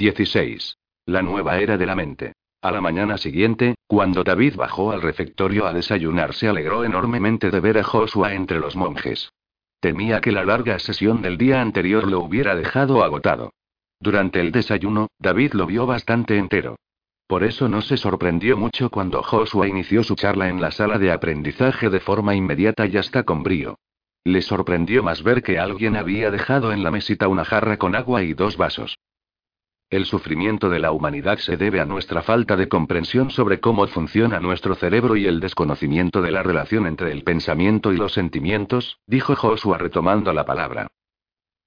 16. La nueva era de la mente. A la mañana siguiente, cuando David bajó al refectorio a desayunar, se alegró enormemente de ver a Joshua entre los monjes. Temía que la larga sesión del día anterior lo hubiera dejado agotado. Durante el desayuno, David lo vio bastante entero. Por eso no se sorprendió mucho cuando Joshua inició su charla en la sala de aprendizaje de forma inmediata y hasta con brío. Le sorprendió más ver que alguien había dejado en la mesita una jarra con agua y dos vasos. El sufrimiento de la humanidad se debe a nuestra falta de comprensión sobre cómo funciona nuestro cerebro y el desconocimiento de la relación entre el pensamiento y los sentimientos, dijo Joshua retomando la palabra.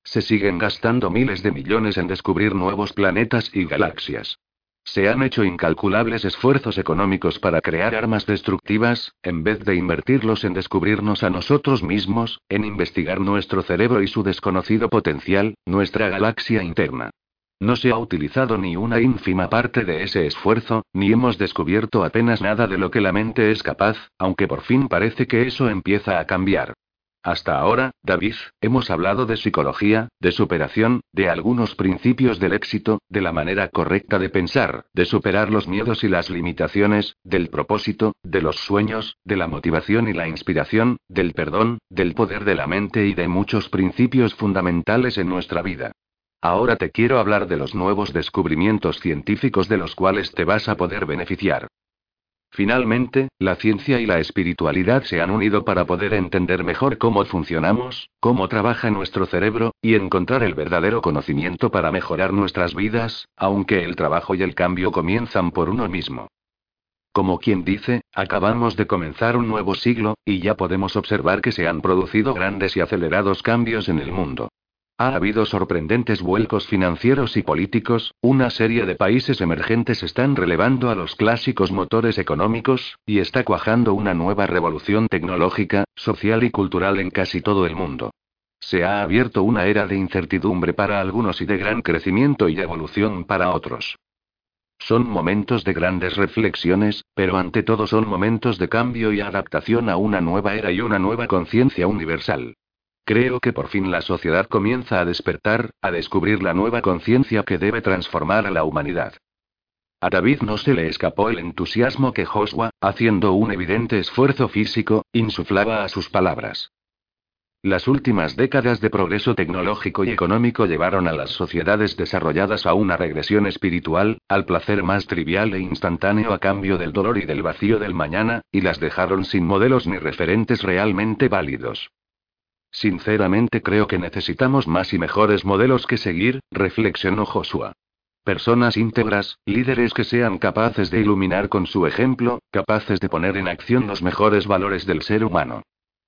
Se siguen gastando miles de millones en descubrir nuevos planetas y galaxias. Se han hecho incalculables esfuerzos económicos para crear armas destructivas, en vez de invertirlos en descubrirnos a nosotros mismos, en investigar nuestro cerebro y su desconocido potencial, nuestra galaxia interna. No se ha utilizado ni una ínfima parte de ese esfuerzo, ni hemos descubierto apenas nada de lo que la mente es capaz, aunque por fin parece que eso empieza a cambiar. Hasta ahora, David, hemos hablado de psicología, de superación, de algunos principios del éxito, de la manera correcta de pensar, de superar los miedos y las limitaciones, del propósito, de los sueños, de la motivación y la inspiración, del perdón, del poder de la mente y de muchos principios fundamentales en nuestra vida. Ahora te quiero hablar de los nuevos descubrimientos científicos de los cuales te vas a poder beneficiar. Finalmente, la ciencia y la espiritualidad se han unido para poder entender mejor cómo funcionamos, cómo trabaja nuestro cerebro, y encontrar el verdadero conocimiento para mejorar nuestras vidas, aunque el trabajo y el cambio comienzan por uno mismo. Como quien dice, acabamos de comenzar un nuevo siglo, y ya podemos observar que se han producido grandes y acelerados cambios en el mundo. Ha habido sorprendentes vuelcos financieros y políticos, una serie de países emergentes están relevando a los clásicos motores económicos, y está cuajando una nueva revolución tecnológica, social y cultural en casi todo el mundo. Se ha abierto una era de incertidumbre para algunos y de gran crecimiento y evolución para otros. Son momentos de grandes reflexiones, pero ante todo son momentos de cambio y adaptación a una nueva era y una nueva conciencia universal. Creo que por fin la sociedad comienza a despertar, a descubrir la nueva conciencia que debe transformar a la humanidad. A David no se le escapó el entusiasmo que Joshua, haciendo un evidente esfuerzo físico, insuflaba a sus palabras. Las últimas décadas de progreso tecnológico y económico llevaron a las sociedades desarrolladas a una regresión espiritual, al placer más trivial e instantáneo a cambio del dolor y del vacío del mañana, y las dejaron sin modelos ni referentes realmente válidos. Sinceramente creo que necesitamos más y mejores modelos que seguir, reflexionó Joshua. Personas íntegras, líderes que sean capaces de iluminar con su ejemplo, capaces de poner en acción los mejores valores del ser humano.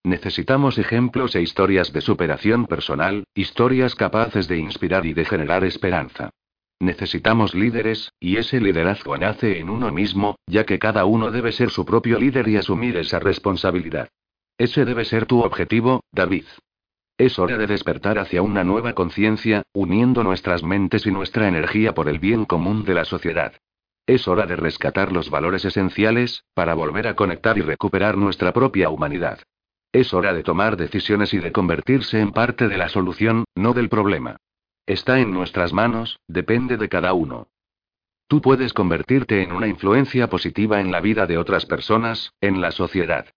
Necesitamos ejemplos e historias de superación personal, historias capaces de inspirar y de generar esperanza. Necesitamos líderes, y ese liderazgo nace en uno mismo, ya que cada uno debe ser su propio líder y asumir esa responsabilidad. Ese debe ser tu objetivo, David. Es hora de despertar hacia una nueva conciencia, uniendo nuestras mentes y nuestra energía por el bien común de la sociedad. Es hora de rescatar los valores esenciales, para volver a conectar y recuperar nuestra propia humanidad. Es hora de tomar decisiones y de convertirse en parte de la solución, no del problema. Está en nuestras manos, depende de cada uno. Tú puedes convertirte en una influencia positiva en la vida de otras personas, en la sociedad.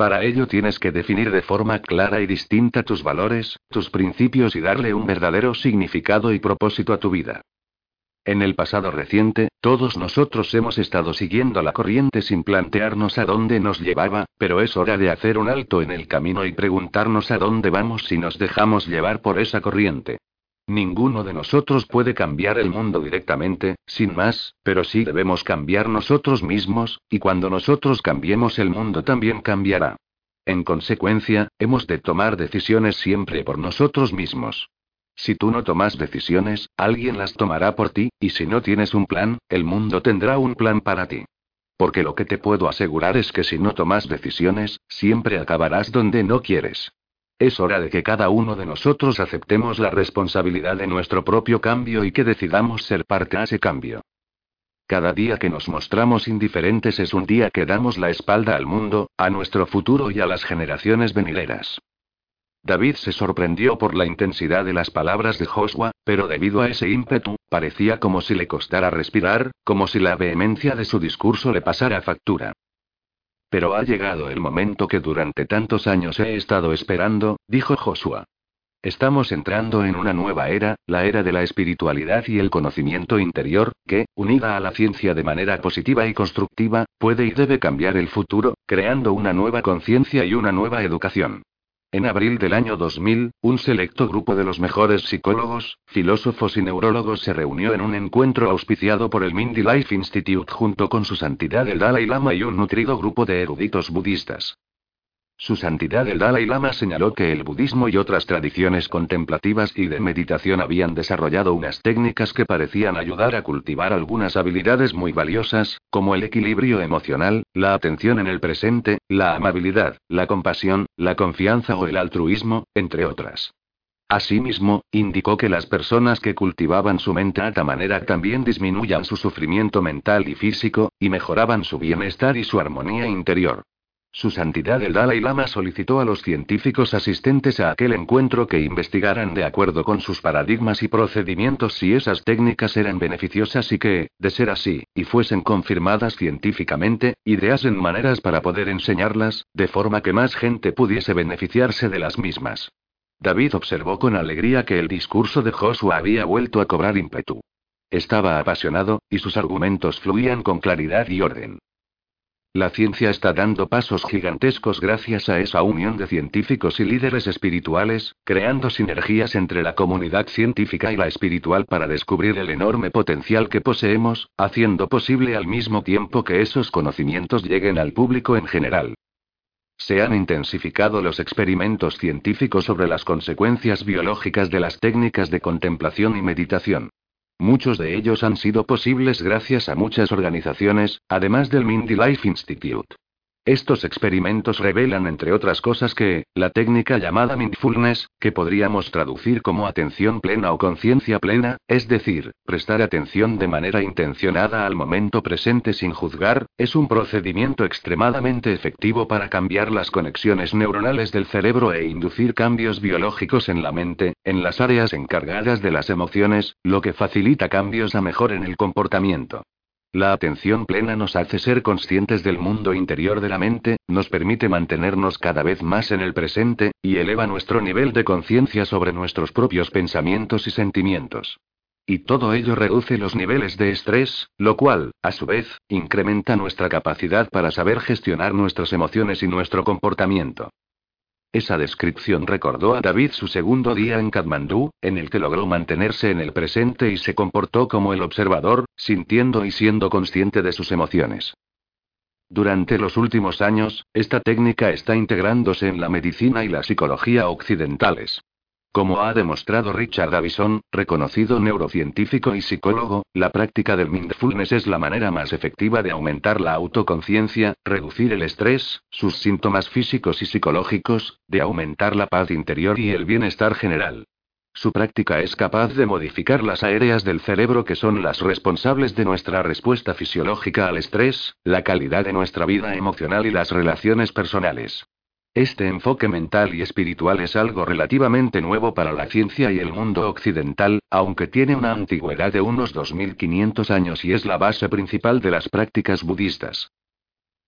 Para ello tienes que definir de forma clara y distinta tus valores, tus principios y darle un verdadero significado y propósito a tu vida. En el pasado reciente, todos nosotros hemos estado siguiendo la corriente sin plantearnos a dónde nos llevaba, pero es hora de hacer un alto en el camino y preguntarnos a dónde vamos si nos dejamos llevar por esa corriente. Ninguno de nosotros puede cambiar el mundo directamente, sin más, pero sí debemos cambiar nosotros mismos, y cuando nosotros cambiemos el mundo también cambiará. En consecuencia, hemos de tomar decisiones siempre por nosotros mismos. Si tú no tomas decisiones, alguien las tomará por ti, y si no tienes un plan, el mundo tendrá un plan para ti. Porque lo que te puedo asegurar es que si no tomas decisiones, siempre acabarás donde no quieres. Es hora de que cada uno de nosotros aceptemos la responsabilidad de nuestro propio cambio y que decidamos ser parte de ese cambio. Cada día que nos mostramos indiferentes es un día que damos la espalda al mundo, a nuestro futuro y a las generaciones venideras. David se sorprendió por la intensidad de las palabras de Joshua, pero debido a ese ímpetu, Parecía como si le costara respirar, como si la vehemencia de su discurso le pasara factura. Pero ha llegado el momento que durante tantos años he estado esperando, dijo Joshua. Estamos entrando en una nueva era, la era de la espiritualidad y el conocimiento interior, que, unida a la ciencia de manera positiva y constructiva, puede y debe cambiar el futuro, creando una nueva conciencia y una nueva educación. En abril del año 2000, un selecto grupo de los mejores psicólogos, filósofos y neurólogos se reunió en un encuentro auspiciado por el Mindy Life Institute junto con su santidad el Dalai Lama y un nutrido grupo de eruditos budistas. Su santidad el Dalai Lama señaló que el budismo y otras tradiciones contemplativas y de meditación habían desarrollado unas técnicas que parecían ayudar a cultivar algunas habilidades muy valiosas, como el equilibrio emocional, la atención en el presente, la amabilidad, la compasión, la confianza o el altruismo, entre otras. Asimismo, indicó que las personas que cultivaban su mente a tal manera también disminuían su sufrimiento mental y físico, y mejoraban su bienestar y su armonía interior. Su santidad el Dalai Lama solicitó a los científicos asistentes a aquel encuentro que investigaran de acuerdo con sus paradigmas y procedimientos si esas técnicas eran beneficiosas y que, de ser así, y fuesen confirmadas científicamente, ideasen maneras para poder enseñarlas, de forma que más gente pudiese beneficiarse de las mismas. David observó con alegría que el discurso de Joshua había vuelto a cobrar ímpetu. Estaba apasionado, y sus argumentos fluían con claridad y orden. La ciencia está dando pasos gigantescos gracias a esa unión de científicos y líderes espirituales, creando sinergias entre la comunidad científica y la espiritual para descubrir el enorme potencial que poseemos, haciendo posible al mismo tiempo que esos conocimientos lleguen al público en general. Se han intensificado los experimentos científicos sobre las consecuencias biológicas de las técnicas de contemplación y meditación. Muchos de ellos han sido posibles gracias a muchas organizaciones, además del Mindy Life Institute. Estos experimentos revelan, entre otras cosas, que, la técnica llamada mindfulness, que podríamos traducir como atención plena o conciencia plena, es decir, prestar atención de manera intencionada al momento presente sin juzgar, es un procedimiento extremadamente efectivo para cambiar las conexiones neuronales del cerebro e inducir cambios biológicos en la mente, en las áreas encargadas de las emociones, lo que facilita cambios a mejor en el comportamiento. La atención plena nos hace ser conscientes del mundo interior de la mente, nos permite mantenernos cada vez más en el presente, y eleva nuestro nivel de conciencia sobre nuestros propios pensamientos y sentimientos. Y todo ello reduce los niveles de estrés, lo cual, a su vez, incrementa nuestra capacidad para saber gestionar nuestras emociones y nuestro comportamiento. Esa descripción recordó a David su segundo día en Katmandú, en el que logró mantenerse en el presente y se comportó como el observador, sintiendo y siendo consciente de sus emociones. Durante los últimos años, esta técnica está integrándose en la medicina y la psicología occidentales. Como ha demostrado Richard Davison, reconocido neurocientífico y psicólogo, la práctica del mindfulness es la manera más efectiva de aumentar la autoconciencia, reducir el estrés, sus síntomas físicos y psicológicos, de aumentar la paz interior y el bienestar general. Su práctica es capaz de modificar las áreas del cerebro que son las responsables de nuestra respuesta fisiológica al estrés, la calidad de nuestra vida emocional y las relaciones personales. Este enfoque mental y espiritual es algo relativamente nuevo para la ciencia y el mundo occidental, aunque tiene una antigüedad de unos 2500 años y es la base principal de las prácticas budistas.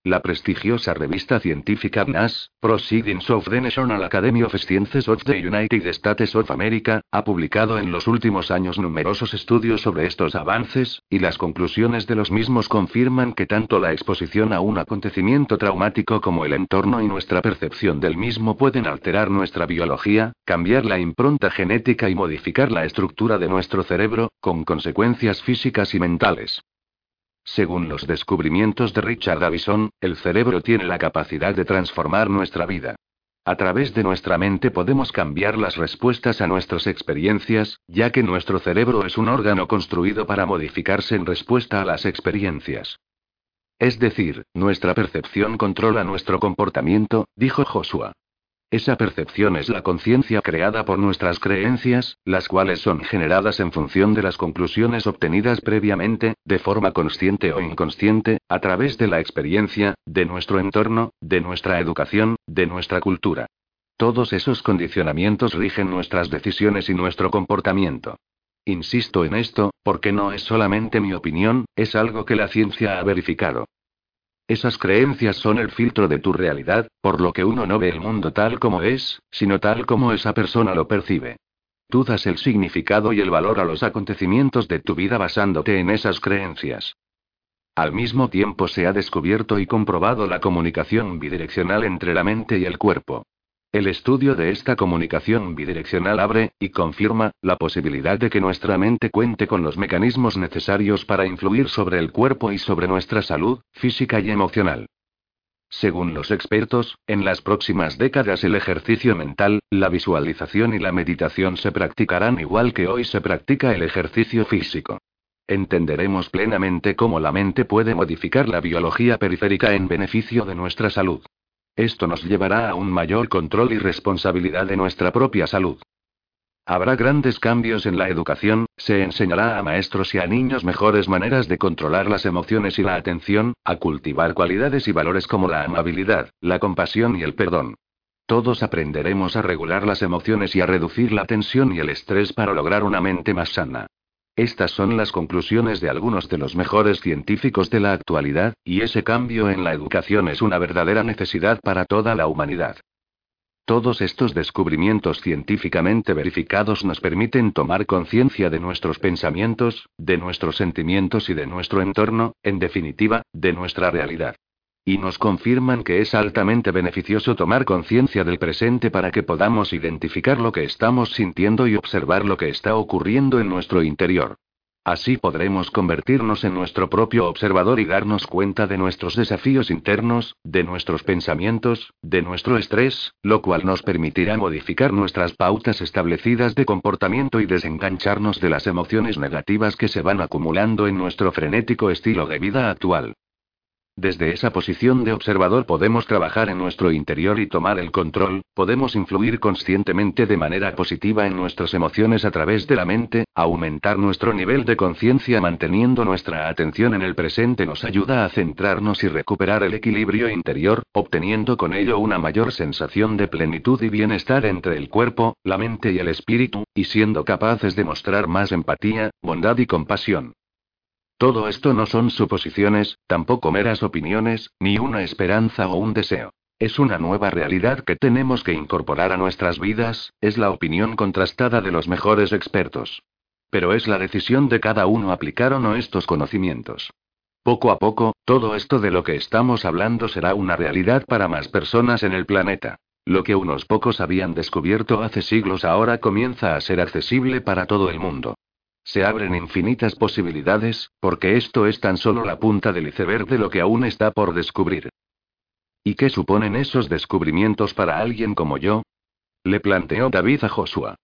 La prestigiosa revista científica NAS, Proceedings of the National Academy of Sciences of the United States of America, ha publicado en los últimos años numerosos estudios sobre estos avances, y las conclusiones de los mismos confirman que tanto la exposición a un acontecimiento traumático como el entorno y nuestra percepción del mismo pueden alterar nuestra biología, cambiar la impronta genética y modificar la estructura de nuestro cerebro, con consecuencias físicas y mentales. Según los descubrimientos de Richard Davison, el cerebro tiene la capacidad de transformar nuestra vida. A través de nuestra mente podemos cambiar las respuestas a nuestras experiencias, ya que nuestro cerebro es un órgano construido para modificarse en respuesta a las experiencias. Es decir, nuestra percepción controla nuestro comportamiento, dijo Joshua. Esa percepción es la conciencia creada por nuestras creencias, las cuales son generadas en función de las conclusiones obtenidas previamente, de forma consciente o inconsciente, a través de la experiencia, de nuestro entorno, de nuestra educación, de nuestra cultura. Todos esos condicionamientos rigen nuestras decisiones y nuestro comportamiento. Insisto en esto, porque no es solamente mi opinión, es algo que la ciencia ha verificado. Esas creencias son el filtro de tu realidad, por lo que uno no ve el mundo tal como es, sino tal como esa persona lo percibe. Tú das el significado y el valor a los acontecimientos de tu vida basándote en esas creencias. Al mismo tiempo se ha descubierto y comprobado la comunicación bidireccional entre la mente y el cuerpo. El estudio de esta comunicación bidireccional abre, y confirma, la posibilidad de que nuestra mente cuente con los mecanismos necesarios para influir sobre el cuerpo y sobre nuestra salud, física y emocional. Según los expertos, en las próximas décadas el ejercicio mental, la visualización y la meditación se practicarán igual que hoy se practica el ejercicio físico. Entenderemos plenamente cómo la mente puede modificar la biología periférica en beneficio de nuestra salud. Esto nos llevará a un mayor control y responsabilidad de nuestra propia salud. Habrá grandes cambios en la educación, se enseñará a maestros y a niños mejores maneras de controlar las emociones y la atención, a cultivar cualidades y valores como la amabilidad, la compasión y el perdón. Todos aprenderemos a regular las emociones y a reducir la tensión y el estrés para lograr una mente más sana. Estas son las conclusiones de algunos de los mejores científicos de la actualidad, y ese cambio en la educación es una verdadera necesidad para toda la humanidad. Todos estos descubrimientos científicamente verificados nos permiten tomar conciencia de nuestros pensamientos, de nuestros sentimientos y de nuestro entorno, en definitiva, de nuestra realidad. Y nos confirman que es altamente beneficioso tomar conciencia del presente para que podamos identificar lo que estamos sintiendo y observar lo que está ocurriendo en nuestro interior. Así podremos convertirnos en nuestro propio observador y darnos cuenta de nuestros desafíos internos, de nuestros pensamientos, de nuestro estrés, lo cual nos permitirá modificar nuestras pautas establecidas de comportamiento y desengancharnos de las emociones negativas que se van acumulando en nuestro frenético estilo de vida actual. Desde esa posición de observador podemos trabajar en nuestro interior y tomar el control, podemos influir conscientemente de manera positiva en nuestras emociones a través de la mente, aumentar nuestro nivel de conciencia manteniendo nuestra atención en el presente nos ayuda a centrarnos y recuperar el equilibrio interior, obteniendo con ello una mayor sensación de plenitud y bienestar entre el cuerpo, la mente y el espíritu, y siendo capaces de mostrar más empatía, bondad y compasión. Todo esto no son suposiciones, tampoco meras opiniones, ni una esperanza o un deseo. Es una nueva realidad que tenemos que incorporar a nuestras vidas, es la opinión contrastada de los mejores expertos. Pero es la decisión de cada uno aplicar o no estos conocimientos. Poco a poco, todo esto de lo que estamos hablando será una realidad para más personas en el planeta. Lo que unos pocos habían descubierto hace siglos ahora comienza a ser accesible para todo el mundo. Se abren infinitas posibilidades, porque esto es tan solo la punta del iceberg de lo que aún está por descubrir. ¿Y qué suponen esos descubrimientos para alguien como yo? Le planteó David a Joshua.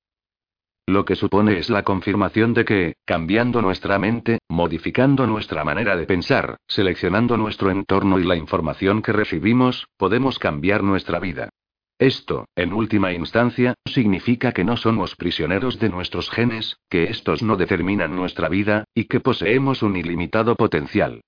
Lo que supone es la confirmación de que, cambiando nuestra mente, modificando nuestra manera de pensar, seleccionando nuestro entorno y la información que recibimos, podemos cambiar nuestra vida. Esto, en última instancia, significa que no somos prisioneros de nuestros genes, que estos no determinan nuestra vida, y que poseemos un ilimitado potencial.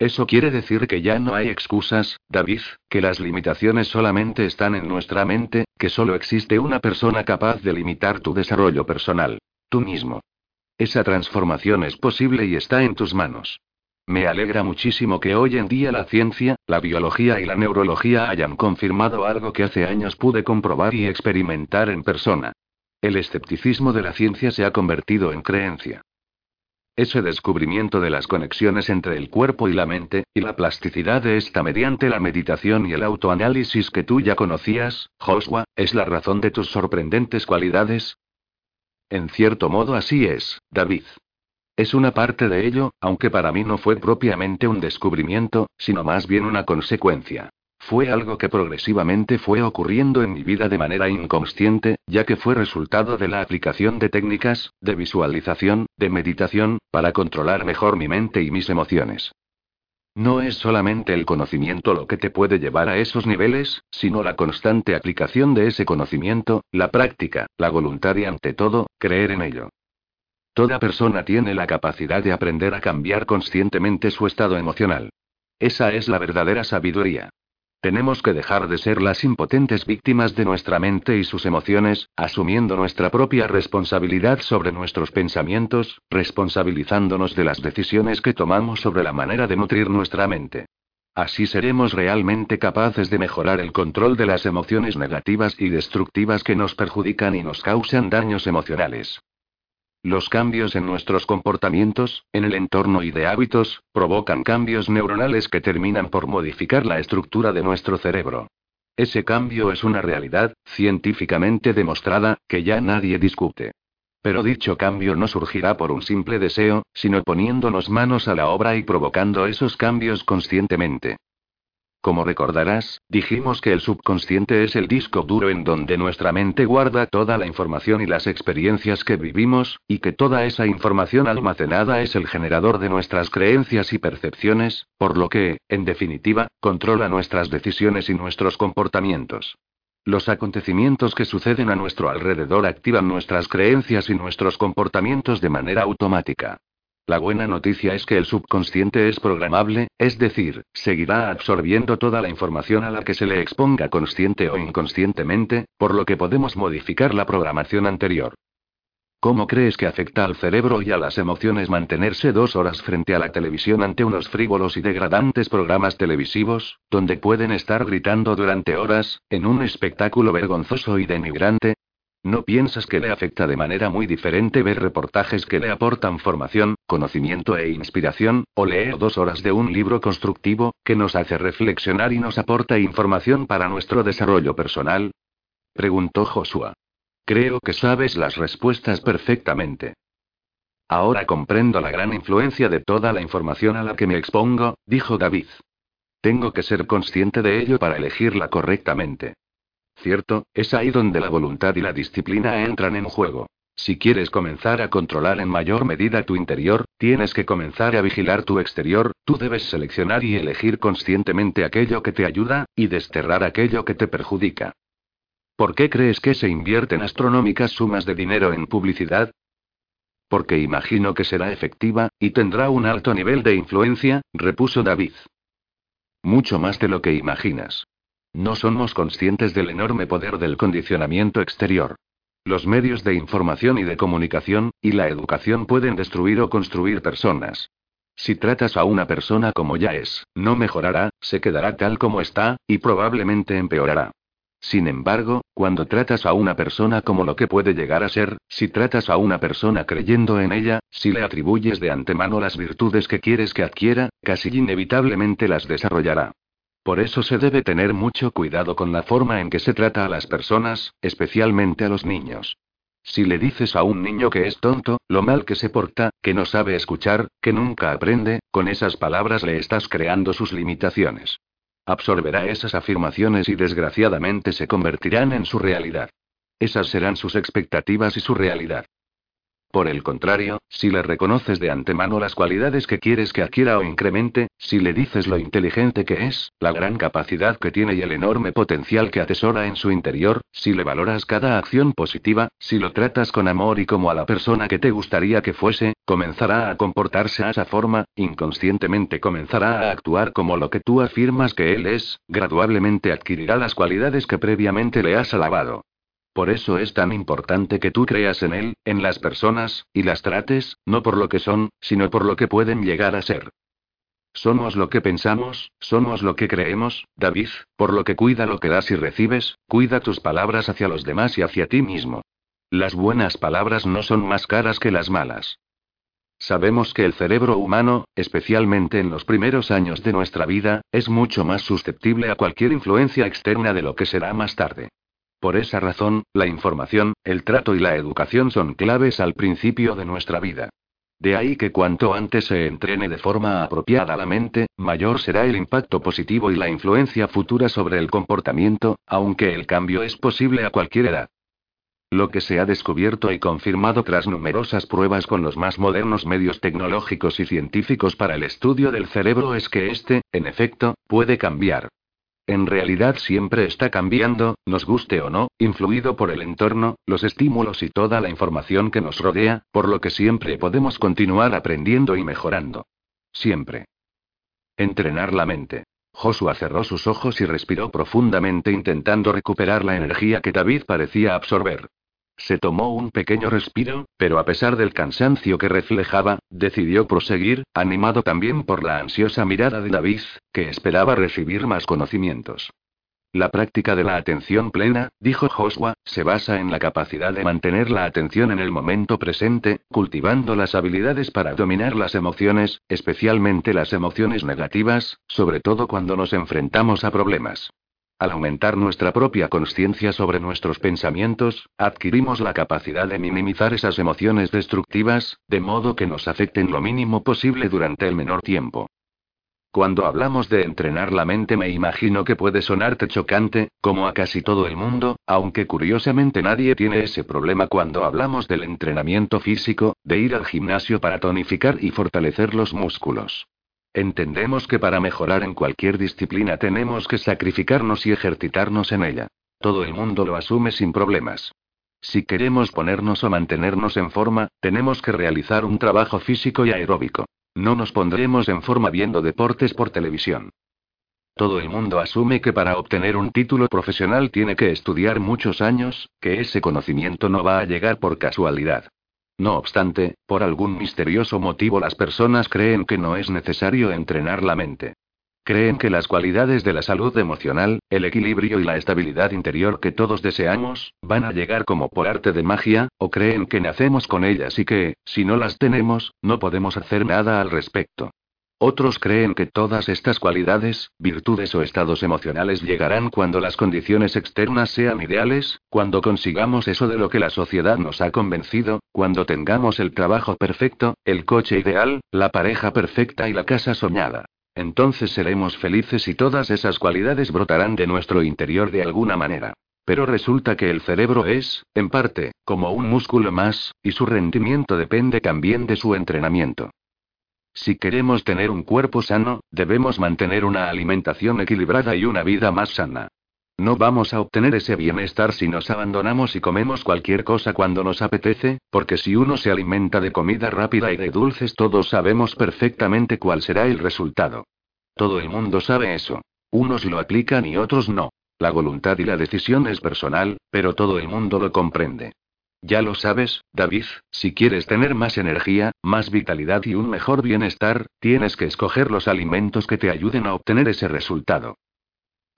Eso quiere decir que ya no hay excusas, David, que las limitaciones solamente están en nuestra mente, que solo existe una persona capaz de limitar tu desarrollo personal. Tú mismo. Esa transformación es posible y está en tus manos. Me alegra muchísimo que hoy en día la ciencia, la biología y la neurología hayan confirmado algo que hace años pude comprobar y experimentar en persona. El escepticismo de la ciencia se ha convertido en creencia. Ese descubrimiento de las conexiones entre el cuerpo y la mente, y la plasticidad de esta mediante la meditación y el autoanálisis que tú ya conocías, Joshua, es la razón de tus sorprendentes cualidades. En cierto modo así es, David. Es una parte de ello, aunque para mí no fue propiamente un descubrimiento, sino más bien una consecuencia. Fue algo que progresivamente fue ocurriendo en mi vida de manera inconsciente, ya que fue resultado de la aplicación de técnicas, de visualización, de meditación, para controlar mejor mi mente y mis emociones. No es solamente el conocimiento lo que te puede llevar a esos niveles, sino la constante aplicación de ese conocimiento, la práctica, la voluntad y ante todo, creer en ello. Toda persona tiene la capacidad de aprender a cambiar conscientemente su estado emocional. Esa es la verdadera sabiduría. Tenemos que dejar de ser las impotentes víctimas de nuestra mente y sus emociones, asumiendo nuestra propia responsabilidad sobre nuestros pensamientos, responsabilizándonos de las decisiones que tomamos sobre la manera de nutrir nuestra mente. Así seremos realmente capaces de mejorar el control de las emociones negativas y destructivas que nos perjudican y nos causan daños emocionales. Los cambios en nuestros comportamientos, en el entorno y de hábitos, provocan cambios neuronales que terminan por modificar la estructura de nuestro cerebro. Ese cambio es una realidad, científicamente demostrada, que ya nadie discute. Pero dicho cambio no surgirá por un simple deseo, sino poniéndonos manos a la obra y provocando esos cambios conscientemente. Como recordarás, dijimos que el subconsciente es el disco duro en donde nuestra mente guarda toda la información y las experiencias que vivimos, y que toda esa información almacenada es el generador de nuestras creencias y percepciones, por lo que, en definitiva, controla nuestras decisiones y nuestros comportamientos. Los acontecimientos que suceden a nuestro alrededor activan nuestras creencias y nuestros comportamientos de manera automática. La buena noticia es que el subconsciente es programable, es decir, seguirá absorbiendo toda la información a la que se le exponga consciente o inconscientemente, por lo que podemos modificar la programación anterior. ¿Cómo crees que afecta al cerebro y a las emociones mantenerse dos horas frente a la televisión ante unos frívolos y degradantes programas televisivos, donde pueden estar gritando durante horas, en un espectáculo vergonzoso y denigrante? ¿No piensas que le afecta de manera muy diferente ver reportajes que le aportan formación, conocimiento e inspiración, o leer dos horas de un libro constructivo, que nos hace reflexionar y nos aporta información para nuestro desarrollo personal? Preguntó Joshua. Creo que sabes las respuestas perfectamente. Ahora comprendo la gran influencia de toda la información a la que me expongo, dijo David. Tengo que ser consciente de ello para elegirla correctamente. Cierto, es ahí donde la voluntad y la disciplina entran en juego. Si quieres comenzar a controlar en mayor medida tu interior, tienes que comenzar a vigilar tu exterior, tú debes seleccionar y elegir conscientemente aquello que te ayuda, y desterrar aquello que te perjudica. ¿Por qué crees que se invierten astronómicas sumas de dinero en publicidad? Porque imagino que será efectiva, y tendrá un alto nivel de influencia, repuso David. Mucho más de lo que imaginas. No somos conscientes del enorme poder del condicionamiento exterior. Los medios de información y de comunicación, y la educación pueden destruir o construir personas. Si tratas a una persona como ya es, no mejorará, se quedará tal como está, y probablemente empeorará. Sin embargo, cuando tratas a una persona como lo que puede llegar a ser, si tratas a una persona creyendo en ella, si le atribuyes de antemano las virtudes que quieres que adquiera, casi inevitablemente las desarrollará. Por eso se debe tener mucho cuidado con la forma en que se trata a las personas, especialmente a los niños. Si le dices a un niño que es tonto, lo mal que se porta, que no sabe escuchar, que nunca aprende, con esas palabras le estás creando sus limitaciones. Absorberá esas afirmaciones y desgraciadamente se convertirán en su realidad. Esas serán sus expectativas y su realidad. Por el contrario, si le reconoces de antemano las cualidades que quieres que adquiera o incremente, si le dices lo inteligente que es, la gran capacidad que tiene y el enorme potencial que atesora en su interior, si le valoras cada acción positiva, si lo tratas con amor y como a la persona que te gustaría que fuese, comenzará a comportarse a esa forma, inconscientemente comenzará a actuar como lo que tú afirmas que él es, gradualmente adquirirá las cualidades que previamente le has alabado. Por eso es tan importante que tú creas en él, en las personas, y las trates, no por lo que son, sino por lo que pueden llegar a ser. Somos lo que pensamos, somos lo que creemos, David, por lo que cuida lo que das y recibes, cuida tus palabras hacia los demás y hacia ti mismo. Las buenas palabras no son más caras que las malas. Sabemos que el cerebro humano, especialmente en los primeros años de nuestra vida, es mucho más susceptible a cualquier influencia externa de lo que será más tarde. Por esa razón, la información, el trato y la educación son claves al principio de nuestra vida. De ahí que cuanto antes se entrene de forma apropiada la mente, mayor será el impacto positivo y la influencia futura sobre el comportamiento, aunque el cambio es posible a cualquier edad. Lo que se ha descubierto y confirmado tras numerosas pruebas con los más modernos medios tecnológicos y científicos para el estudio del cerebro es que éste, en efecto, puede cambiar. En realidad siempre está cambiando, nos guste o no, influido por el entorno, los estímulos y toda la información que nos rodea, por lo que siempre podemos continuar aprendiendo y mejorando. Siempre. Entrenar la mente. Joshua cerró sus ojos y respiró profundamente intentando recuperar la energía que David parecía absorber. Se tomó un pequeño respiro, pero a pesar del cansancio que reflejaba, decidió proseguir, animado también por la ansiosa mirada de David, que esperaba recibir más conocimientos. La práctica de la atención plena, dijo Joshua, se basa en la capacidad de mantener la atención en el momento presente, cultivando las habilidades para dominar las emociones, especialmente las emociones negativas, sobre todo cuando nos enfrentamos a problemas. Al aumentar nuestra propia conciencia sobre nuestros pensamientos, adquirimos la capacidad de minimizar esas emociones destructivas, de modo que nos afecten lo mínimo posible durante el menor tiempo. Cuando hablamos de entrenar la mente me imagino que puede sonarte chocante, como a casi todo el mundo, aunque curiosamente nadie tiene ese problema cuando hablamos del entrenamiento físico, de ir al gimnasio para tonificar y fortalecer los músculos. Entendemos que para mejorar en cualquier disciplina tenemos que sacrificarnos y ejercitarnos en ella. Todo el mundo lo asume sin problemas. Si queremos ponernos o mantenernos en forma, tenemos que realizar un trabajo físico y aeróbico. No nos pondremos en forma viendo deportes por televisión. Todo el mundo asume que para obtener un título profesional tiene que estudiar muchos años, que ese conocimiento no va a llegar por casualidad. No obstante, por algún misterioso motivo las personas creen que no es necesario entrenar la mente. Creen que las cualidades de la salud emocional, el equilibrio y la estabilidad interior que todos deseamos, van a llegar como por arte de magia, o creen que nacemos con ellas y que, si no las tenemos, no podemos hacer nada al respecto. Otros creen que todas estas cualidades, virtudes o estados emocionales llegarán cuando las condiciones externas sean ideales, cuando consigamos eso de lo que la sociedad nos ha convencido, cuando tengamos el trabajo perfecto, el coche ideal, la pareja perfecta y la casa soñada. Entonces seremos felices y todas esas cualidades brotarán de nuestro interior de alguna manera. Pero resulta que el cerebro es, en parte, como un músculo más, y su rendimiento depende también de su entrenamiento. Si queremos tener un cuerpo sano, debemos mantener una alimentación equilibrada y una vida más sana. No vamos a obtener ese bienestar si nos abandonamos y comemos cualquier cosa cuando nos apetece, porque si uno se alimenta de comida rápida y de dulces todos sabemos perfectamente cuál será el resultado. Todo el mundo sabe eso. Unos lo aplican y otros no. La voluntad y la decisión es personal, pero todo el mundo lo comprende. Ya lo sabes, David, si quieres tener más energía, más vitalidad y un mejor bienestar, tienes que escoger los alimentos que te ayuden a obtener ese resultado.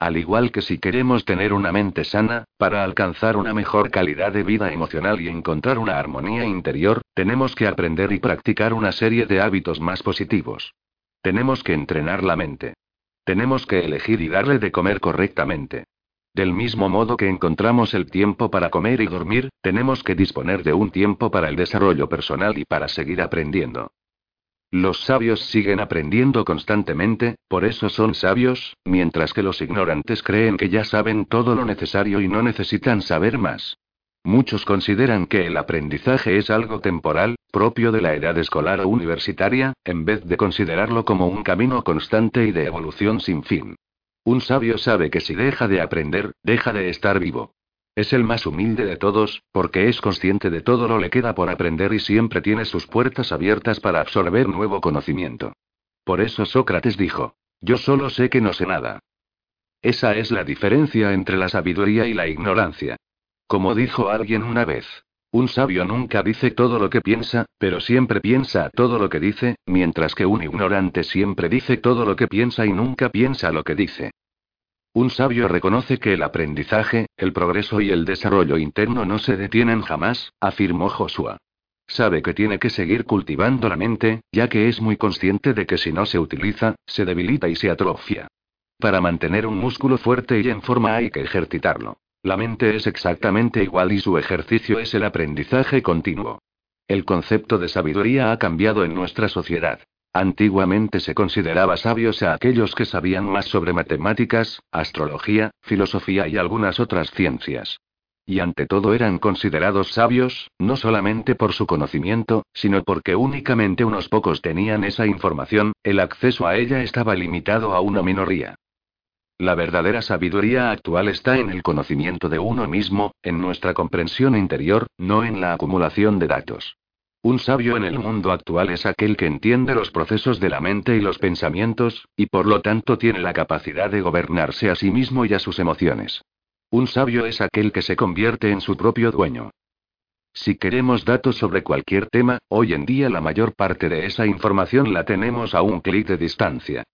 Al igual que si queremos tener una mente sana, para alcanzar una mejor calidad de vida emocional y encontrar una armonía interior, tenemos que aprender y practicar una serie de hábitos más positivos. Tenemos que entrenar la mente. Tenemos que elegir y darle de comer correctamente. Del mismo modo que encontramos el tiempo para comer y dormir, tenemos que disponer de un tiempo para el desarrollo personal y para seguir aprendiendo. Los sabios siguen aprendiendo constantemente, por eso son sabios, mientras que los ignorantes creen que ya saben todo lo necesario y no necesitan saber más. Muchos consideran que el aprendizaje es algo temporal, propio de la edad escolar o universitaria, en vez de considerarlo como un camino constante y de evolución sin fin. Un sabio sabe que si deja de aprender, deja de estar vivo. Es el más humilde de todos, porque es consciente de todo lo le queda por aprender y siempre tiene sus puertas abiertas para absorber nuevo conocimiento. Por eso Sócrates dijo, yo solo sé que no sé nada. Esa es la diferencia entre la sabiduría y la ignorancia. Como dijo alguien una vez, un sabio nunca dice todo lo que piensa, pero siempre piensa todo lo que dice, mientras que un ignorante siempre dice todo lo que piensa y nunca piensa lo que dice. Un sabio reconoce que el aprendizaje, el progreso y el desarrollo interno no se detienen jamás, afirmó Joshua. Sabe que tiene que seguir cultivando la mente, ya que es muy consciente de que si no se utiliza, se debilita y se atrofia. Para mantener un músculo fuerte y en forma hay que ejercitarlo. La mente es exactamente igual y su ejercicio es el aprendizaje continuo. El concepto de sabiduría ha cambiado en nuestra sociedad. Antiguamente se consideraba sabios a aquellos que sabían más sobre matemáticas, astrología, filosofía y algunas otras ciencias. Y ante todo eran considerados sabios, no solamente por su conocimiento, sino porque únicamente unos pocos tenían esa información, el acceso a ella estaba limitado a una minoría. La verdadera sabiduría actual está en el conocimiento de uno mismo, en nuestra comprensión interior, no en la acumulación de datos. Un sabio en el mundo actual es aquel que entiende los procesos de la mente y los pensamientos, y por lo tanto tiene la capacidad de gobernarse a sí mismo y a sus emociones. Un sabio es aquel que se convierte en su propio dueño. Si queremos datos sobre cualquier tema, hoy en día la mayor parte de esa información la tenemos a un clic de distancia.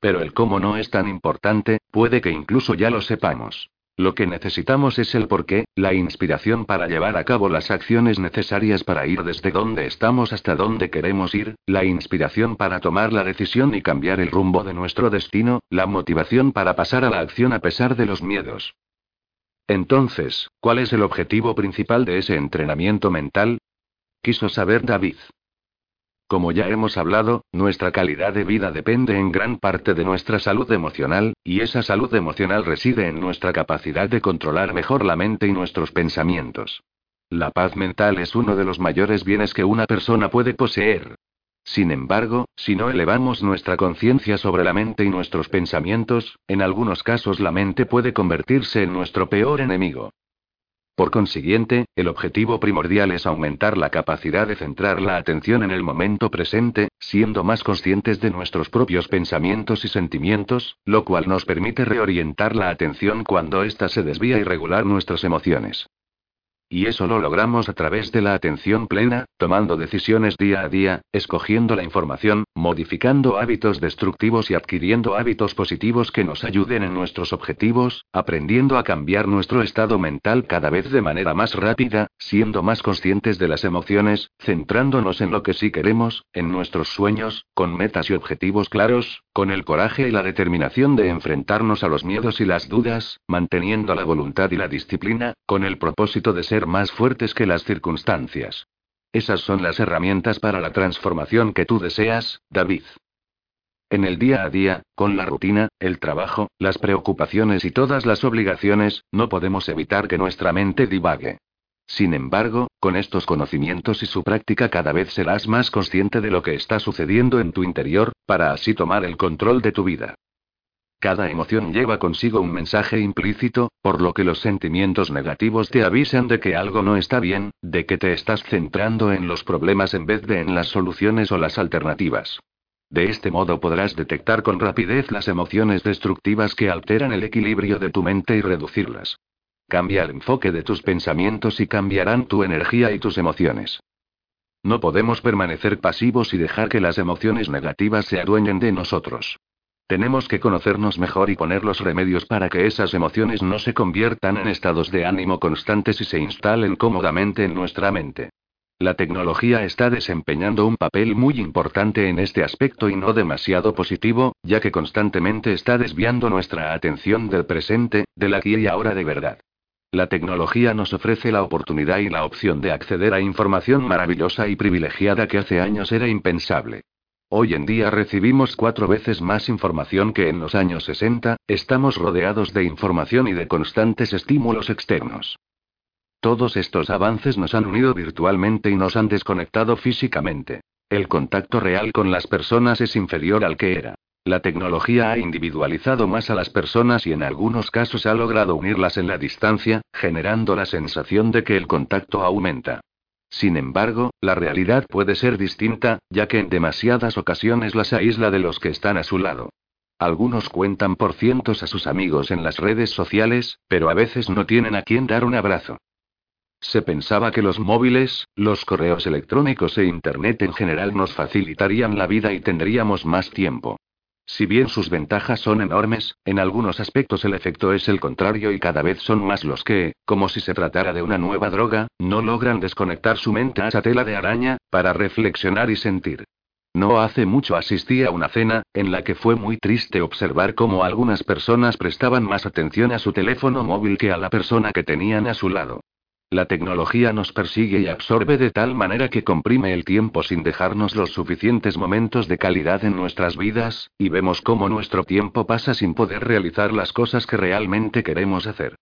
Pero el cómo no es tan importante, puede que incluso ya lo sepamos. Lo que necesitamos es el porqué, la inspiración para llevar a cabo las acciones necesarias para ir desde donde estamos hasta donde queremos ir, la inspiración para tomar la decisión y cambiar el rumbo de nuestro destino, la motivación para pasar a la acción a pesar de los miedos. Entonces, ¿cuál es el objetivo principal de ese entrenamiento mental? Quiso saber David. Como ya hemos hablado, nuestra calidad de vida depende en gran parte de nuestra salud emocional, y esa salud emocional reside en nuestra capacidad de controlar mejor la mente y nuestros pensamientos. La paz mental es uno de los mayores bienes que una persona puede poseer. Sin embargo, si no elevamos nuestra conciencia sobre la mente y nuestros pensamientos, en algunos casos la mente puede convertirse en nuestro peor enemigo. Por consiguiente, el objetivo primordial es aumentar la capacidad de centrar la atención en el momento presente, siendo más conscientes de nuestros propios pensamientos y sentimientos, lo cual nos permite reorientar la atención cuando ésta se desvía y regular nuestras emociones. Y eso lo logramos a través de la atención plena, tomando decisiones día a día, escogiendo la información, modificando hábitos destructivos y adquiriendo hábitos positivos que nos ayuden en nuestros objetivos, aprendiendo a cambiar nuestro estado mental cada vez de manera más rápida, siendo más conscientes de las emociones, centrándonos en lo que sí queremos, en nuestros sueños, con metas y objetivos claros, con el coraje y la determinación de enfrentarnos a los miedos y las dudas, manteniendo la voluntad y la disciplina, con el propósito de más fuertes que las circunstancias. Esas son las herramientas para la transformación que tú deseas, David. En el día a día, con la rutina, el trabajo, las preocupaciones y todas las obligaciones, no podemos evitar que nuestra mente divague. Sin embargo, con estos conocimientos y su práctica cada vez serás más consciente de lo que está sucediendo en tu interior, para así tomar el control de tu vida. Cada emoción lleva consigo un mensaje implícito, por lo que los sentimientos negativos te avisan de que algo no está bien, de que te estás centrando en los problemas en vez de en las soluciones o las alternativas. De este modo podrás detectar con rapidez las emociones destructivas que alteran el equilibrio de tu mente y reducirlas. Cambia el enfoque de tus pensamientos y cambiarán tu energía y tus emociones. No podemos permanecer pasivos y dejar que las emociones negativas se adueñen de nosotros. Tenemos que conocernos mejor y poner los remedios para que esas emociones no se conviertan en estados de ánimo constantes y se instalen cómodamente en nuestra mente. La tecnología está desempeñando un papel muy importante en este aspecto y no demasiado positivo, ya que constantemente está desviando nuestra atención del presente, del aquí y ahora de verdad. La tecnología nos ofrece la oportunidad y la opción de acceder a información maravillosa y privilegiada que hace años era impensable. Hoy en día recibimos cuatro veces más información que en los años 60, estamos rodeados de información y de constantes estímulos externos. Todos estos avances nos han unido virtualmente y nos han desconectado físicamente. El contacto real con las personas es inferior al que era. La tecnología ha individualizado más a las personas y en algunos casos ha logrado unirlas en la distancia, generando la sensación de que el contacto aumenta. Sin embargo, la realidad puede ser distinta, ya que en demasiadas ocasiones las aísla de los que están a su lado. Algunos cuentan por cientos a sus amigos en las redes sociales, pero a veces no tienen a quien dar un abrazo. Se pensaba que los móviles, los correos electrónicos e Internet en general nos facilitarían la vida y tendríamos más tiempo. Si bien sus ventajas son enormes, en algunos aspectos el efecto es el contrario y cada vez son más los que, como si se tratara de una nueva droga, no logran desconectar su mente a esa tela de araña, para reflexionar y sentir. No hace mucho asistí a una cena, en la que fue muy triste observar cómo algunas personas prestaban más atención a su teléfono móvil que a la persona que tenían a su lado. La tecnología nos persigue y absorbe de tal manera que comprime el tiempo sin dejarnos los suficientes momentos de calidad en nuestras vidas, y vemos cómo nuestro tiempo pasa sin poder realizar las cosas que realmente queremos hacer.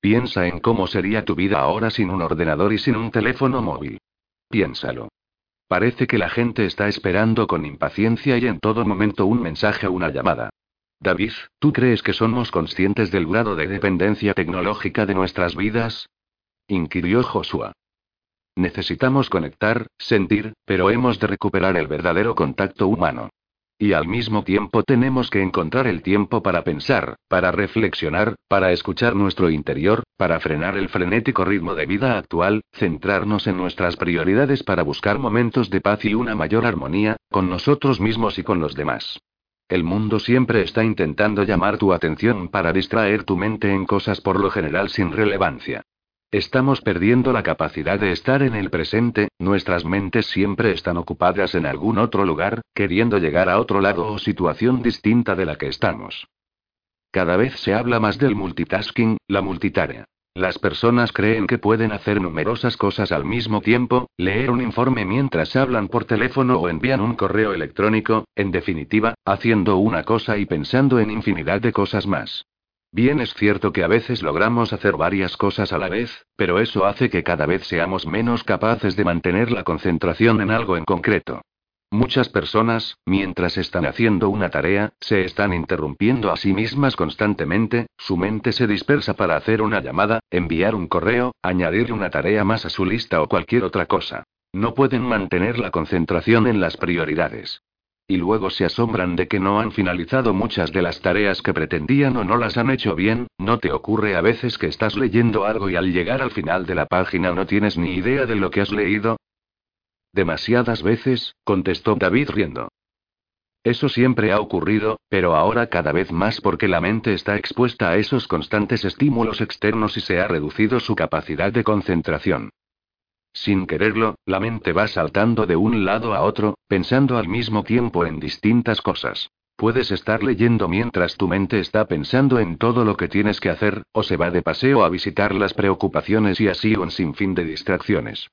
Piensa en cómo sería tu vida ahora sin un ordenador y sin un teléfono móvil. Piénsalo. Parece que la gente está esperando con impaciencia y en todo momento un mensaje o una llamada. David, ¿tú crees que somos conscientes del grado de dependencia tecnológica de nuestras vidas? Inquirió Joshua. necesitamos conectar, sentir, pero hemos de recuperar el verdadero contacto humano. Y al mismo tiempo tenemos que encontrar el tiempo para pensar, para reflexionar, para escuchar nuestro interior, para frenar el frenético ritmo de vida actual, centrarnos en nuestras prioridades para buscar momentos de paz y una mayor armonía, con nosotros mismos y con los demás. El mundo siempre está intentando llamar tu atención para distraer tu mente en cosas por lo general sin relevancia. Estamos perdiendo la capacidad de estar en el presente, nuestras mentes siempre están ocupadas en algún otro lugar, queriendo llegar a otro lado o situación distinta de la que estamos. Cada vez se habla más del multitasking, la multitarea. Las personas creen que pueden hacer numerosas cosas al mismo tiempo, leer un informe mientras hablan por teléfono o envían un correo electrónico, en definitiva, haciendo una cosa y pensando en infinidad de cosas más. Bien es cierto que a veces logramos hacer varias cosas a la vez, pero eso hace que cada vez seamos menos capaces de mantener la concentración en algo en concreto. Muchas personas, mientras están haciendo una tarea, se están interrumpiendo a sí mismas constantemente, su mente se dispersa para hacer una llamada, enviar un correo, añadir una tarea más a su lista o cualquier otra cosa. No pueden mantener la concentración en las prioridades. Y luego se asombran de que no han finalizado muchas de las tareas que pretendían o no las han hecho bien, ¿no te ocurre a veces que estás leyendo algo y al llegar al final de la página no tienes ni idea de lo que has leído? Demasiadas veces, contestó David riendo. Eso siempre ha ocurrido, pero ahora cada vez más porque la mente está expuesta a esos constantes estímulos externos y se ha reducido su capacidad de concentración. Sin quererlo, la mente va saltando de un lado a otro, pensando al mismo tiempo en distintas cosas. Puedes estar leyendo mientras tu mente está pensando en todo lo que tienes que hacer, o se va de paseo a visitar las preocupaciones y así un sinfín de distracciones.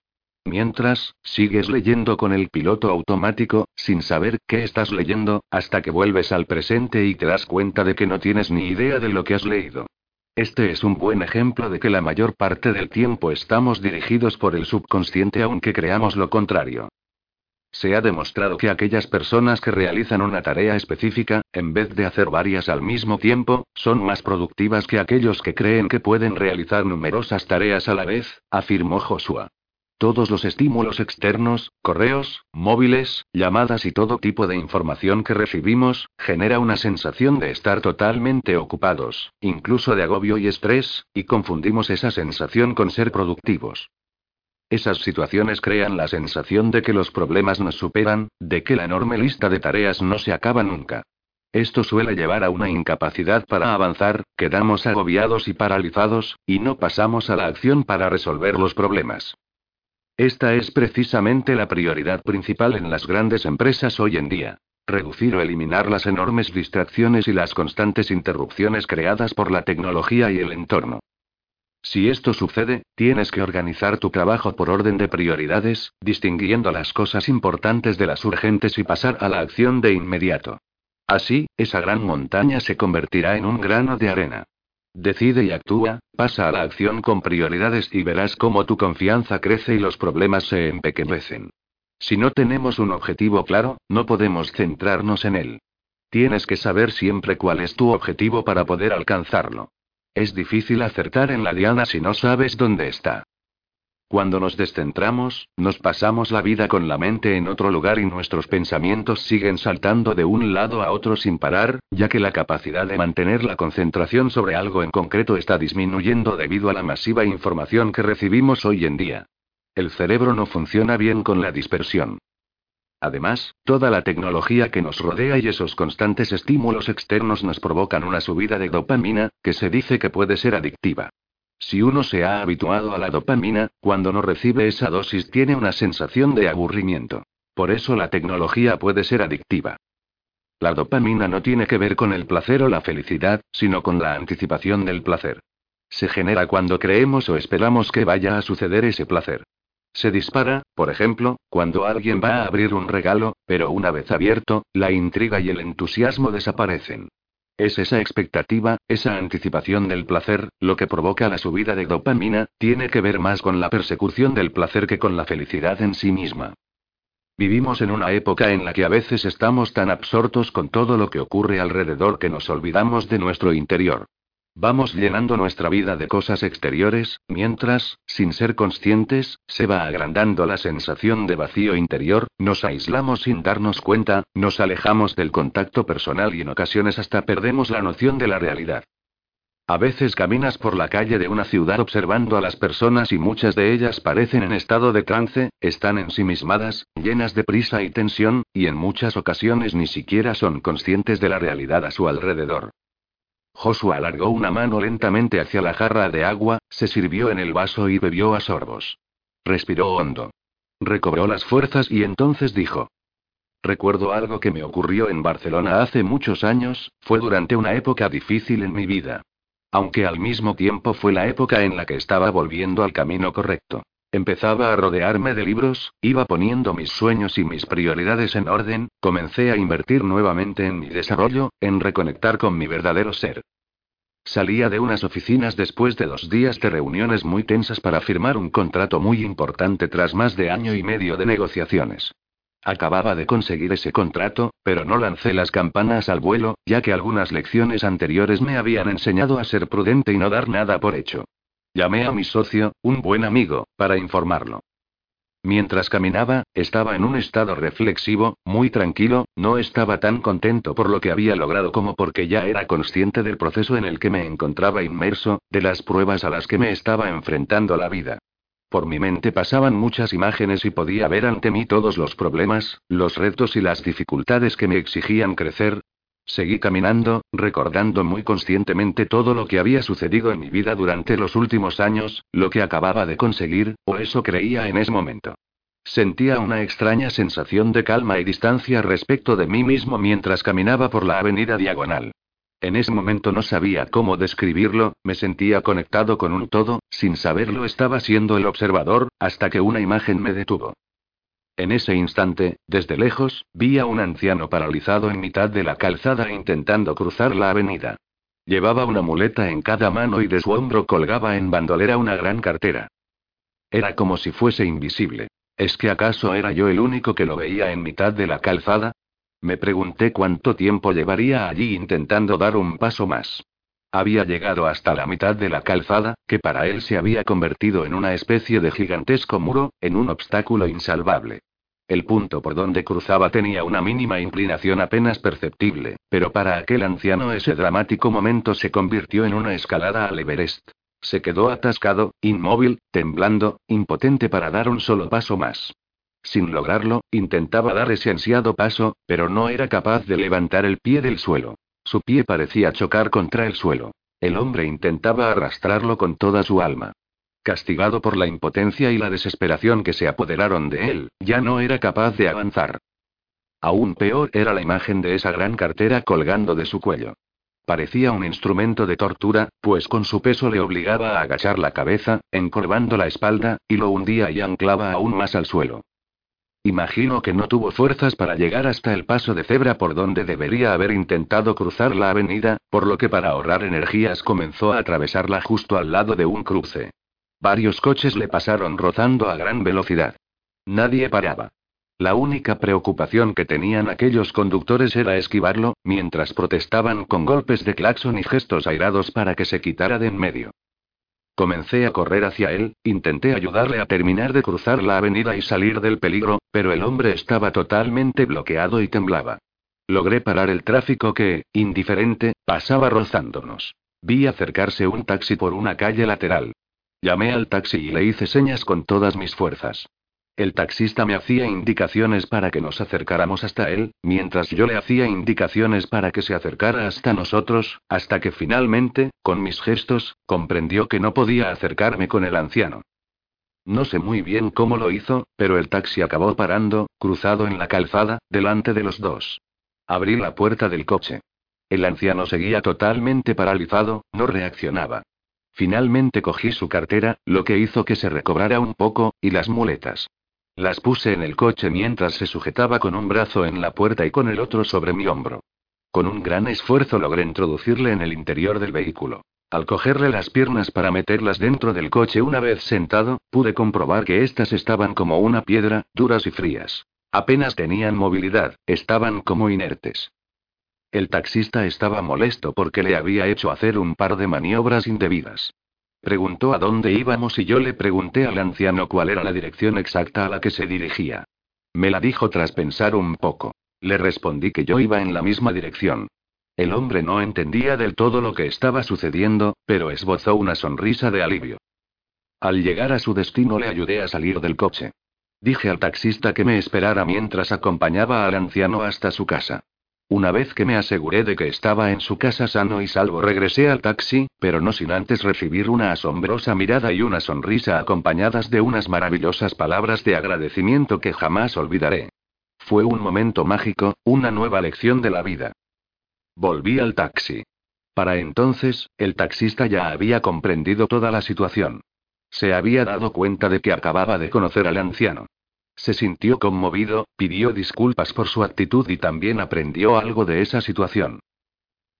Mientras, sigues leyendo con el piloto automático, sin saber qué estás leyendo, hasta que vuelves al presente y te das cuenta de que no tienes ni idea de lo que has leído. Este es un buen ejemplo de que la mayor parte del tiempo estamos dirigidos por el subconsciente aunque creamos lo contrario. Se ha demostrado que aquellas personas que realizan una tarea específica, en vez de hacer varias al mismo tiempo, son más productivas que aquellos que creen que pueden realizar numerosas tareas a la vez, afirmó Joshua. Todos los estímulos externos, correos, móviles, llamadas y todo tipo de información que recibimos, genera una sensación de estar totalmente ocupados, incluso de agobio y estrés, y confundimos esa sensación con ser productivos. Esas situaciones crean la sensación de que los problemas nos superan, de que la enorme lista de tareas no se acaba nunca. Esto suele llevar a una incapacidad para avanzar, quedamos agobiados y paralizados, y no pasamos a la acción para resolver los problemas. Esta es precisamente la prioridad principal en las grandes empresas hoy en día. Reducir o eliminar las enormes distracciones y las constantes interrupciones creadas por la tecnología y el entorno. Si esto sucede, tienes que organizar tu trabajo por orden de prioridades, distinguiendo las cosas importantes de las urgentes y pasar a la acción de inmediato. Así, esa gran montaña se convertirá en un grano de arena. Decide y actúa, pasa a la acción con prioridades y verás cómo tu confianza crece y los problemas se empequeñecen. Si no tenemos un objetivo claro, no podemos centrarnos en él. Tienes que saber siempre cuál es tu objetivo para poder alcanzarlo. Es difícil acertar en la diana si no sabes dónde está. Cuando nos descentramos, nos pasamos la vida con la mente en otro lugar y nuestros pensamientos siguen saltando de un lado a otro sin parar, ya que la capacidad de mantener la concentración sobre algo en concreto está disminuyendo debido a la masiva información que recibimos hoy en día. El cerebro no funciona bien con la dispersión. Además, toda la tecnología que nos rodea y esos constantes estímulos externos nos provocan una subida de dopamina, que se dice que puede ser adictiva. Si uno se ha habituado a la dopamina, cuando no recibe esa dosis tiene una sensación de aburrimiento. Por eso la tecnología puede ser adictiva. La dopamina no tiene que ver con el placer o la felicidad, sino con la anticipación del placer. Se genera cuando creemos o esperamos que vaya a suceder ese placer. Se dispara, por ejemplo, cuando alguien va a abrir un regalo, pero una vez abierto, la intriga y el entusiasmo desaparecen. Es esa expectativa, esa anticipación del placer, lo que provoca la subida de dopamina, tiene que ver más con la persecución del placer que con la felicidad en sí misma. Vivimos en una época en la que a veces estamos tan absortos con todo lo que ocurre alrededor que nos olvidamos de nuestro interior. Vamos llenando nuestra vida de cosas exteriores, mientras, sin ser conscientes, se va agrandando la sensación de vacío interior, nos aislamos sin darnos cuenta, nos alejamos del contacto personal y en ocasiones hasta perdemos la noción de la realidad. A veces caminas por la calle de una ciudad observando a las personas y muchas de ellas parecen en estado de trance, están ensimismadas, llenas de prisa y tensión, y en muchas ocasiones ni siquiera son conscientes de la realidad a su alrededor. Joshua alargó una mano lentamente hacia la jarra de agua, se sirvió en el vaso y bebió a sorbos. Respiró hondo. Recobró las fuerzas y entonces dijo. Recuerdo algo que me ocurrió en Barcelona hace muchos años, fue durante una época difícil en mi vida. Aunque al mismo tiempo fue la época en la que estaba volviendo al camino correcto. Empezaba a rodearme de libros, iba poniendo mis sueños y mis prioridades en orden, comencé a invertir nuevamente en mi desarrollo, en reconectar con mi verdadero ser. Salía de unas oficinas después de dos días de reuniones muy tensas para firmar un contrato muy importante tras más de año y medio de negociaciones. Acababa de conseguir ese contrato, pero no lancé las campanas al vuelo, ya que algunas lecciones anteriores me habían enseñado a ser prudente y no dar nada por hecho. Llamé a mi socio, un buen amigo, para informarlo. Mientras caminaba, estaba en un estado reflexivo, muy tranquilo, no estaba tan contento por lo que había logrado como porque ya era consciente del proceso en el que me encontraba inmerso, de las pruebas a las que me estaba enfrentando la vida. Por mi mente pasaban muchas imágenes y podía ver ante mí todos los problemas, los retos y las dificultades que me exigían crecer, Seguí caminando, recordando muy conscientemente todo lo que había sucedido en mi vida durante los últimos años, lo que acababa de conseguir, o eso creía en ese momento. Sentía una extraña sensación de calma y distancia respecto de mí mismo mientras caminaba por la avenida diagonal. En ese momento no sabía cómo describirlo, me sentía conectado con un todo, sin saberlo estaba siendo el observador, hasta que una imagen me detuvo. En ese instante, desde lejos, vi a un anciano paralizado en mitad de la calzada intentando cruzar la avenida. Llevaba una muleta en cada mano y de su hombro colgaba en bandolera una gran cartera. Era como si fuese invisible. ¿Es que acaso era yo el único que lo veía en mitad de la calzada? Me pregunté cuánto tiempo llevaría allí intentando dar un paso más. Había llegado hasta la mitad de la calzada, que para él se había convertido en una especie de gigantesco muro, en un obstáculo insalvable. El punto por donde cruzaba tenía una mínima inclinación apenas perceptible, pero para aquel anciano ese dramático momento se convirtió en una escalada al Everest. Se quedó atascado, inmóvil, temblando, impotente para dar un solo paso más. Sin lograrlo, intentaba dar ese ansiado paso, pero no era capaz de levantar el pie del suelo. Su pie parecía chocar contra el suelo. El hombre intentaba arrastrarlo con toda su alma. Castigado por la impotencia y la desesperación que se apoderaron de él, ya no era capaz de avanzar. Aún peor era la imagen de esa gran cartera colgando de su cuello. Parecía un instrumento de tortura, pues con su peso le obligaba a agachar la cabeza, encorvando la espalda, y lo hundía y anclaba aún más al suelo. Imagino que no tuvo fuerzas para llegar hasta el paso de cebra por donde debería haber intentado cruzar la avenida, por lo que para ahorrar energías comenzó a atravesarla justo al lado de un cruce. Varios coches le pasaron rozando a gran velocidad. Nadie paraba. La única preocupación que tenían aquellos conductores era esquivarlo, mientras protestaban con golpes de claxon y gestos airados para que se quitara de en medio. Comencé a correr hacia él, intenté ayudarle a terminar de cruzar la avenida y salir del peligro, pero el hombre estaba totalmente bloqueado y temblaba. Logré parar el tráfico que, indiferente, pasaba rozándonos. Vi acercarse un taxi por una calle lateral. Llamé al taxi y le hice señas con todas mis fuerzas. El taxista me hacía indicaciones para que nos acercáramos hasta él, mientras yo le hacía indicaciones para que se acercara hasta nosotros, hasta que finalmente, con mis gestos, comprendió que no podía acercarme con el anciano. No sé muy bien cómo lo hizo, pero el taxi acabó parando, cruzado en la calzada, delante de los dos. Abrí la puerta del coche. El anciano seguía totalmente paralizado, no reaccionaba. Finalmente cogí su cartera, lo que hizo que se recobrara un poco, y las muletas. Las puse en el coche mientras se sujetaba con un brazo en la puerta y con el otro sobre mi hombro. Con un gran esfuerzo logré introducirle en el interior del vehículo. Al cogerle las piernas para meterlas dentro del coche una vez sentado, pude comprobar que éstas estaban como una piedra, duras y frías. Apenas tenían movilidad, estaban como inertes. El taxista estaba molesto porque le había hecho hacer un par de maniobras indebidas. Preguntó a dónde íbamos y yo le pregunté al anciano cuál era la dirección exacta a la que se dirigía. Me la dijo tras pensar un poco. Le respondí que yo iba en la misma dirección. El hombre no entendía del todo lo que estaba sucediendo, pero esbozó una sonrisa de alivio. Al llegar a su destino le ayudé a salir del coche. Dije al taxista que me esperara mientras acompañaba al anciano hasta su casa. Una vez que me aseguré de que estaba en su casa sano y salvo, regresé al taxi, pero no sin antes recibir una asombrosa mirada y una sonrisa acompañadas de unas maravillosas palabras de agradecimiento que jamás olvidaré. Fue un momento mágico, una nueva lección de la vida. Volví al taxi. Para entonces, el taxista ya había comprendido toda la situación. Se había dado cuenta de que acababa de conocer al anciano. Se sintió conmovido, pidió disculpas por su actitud y también aprendió algo de esa situación.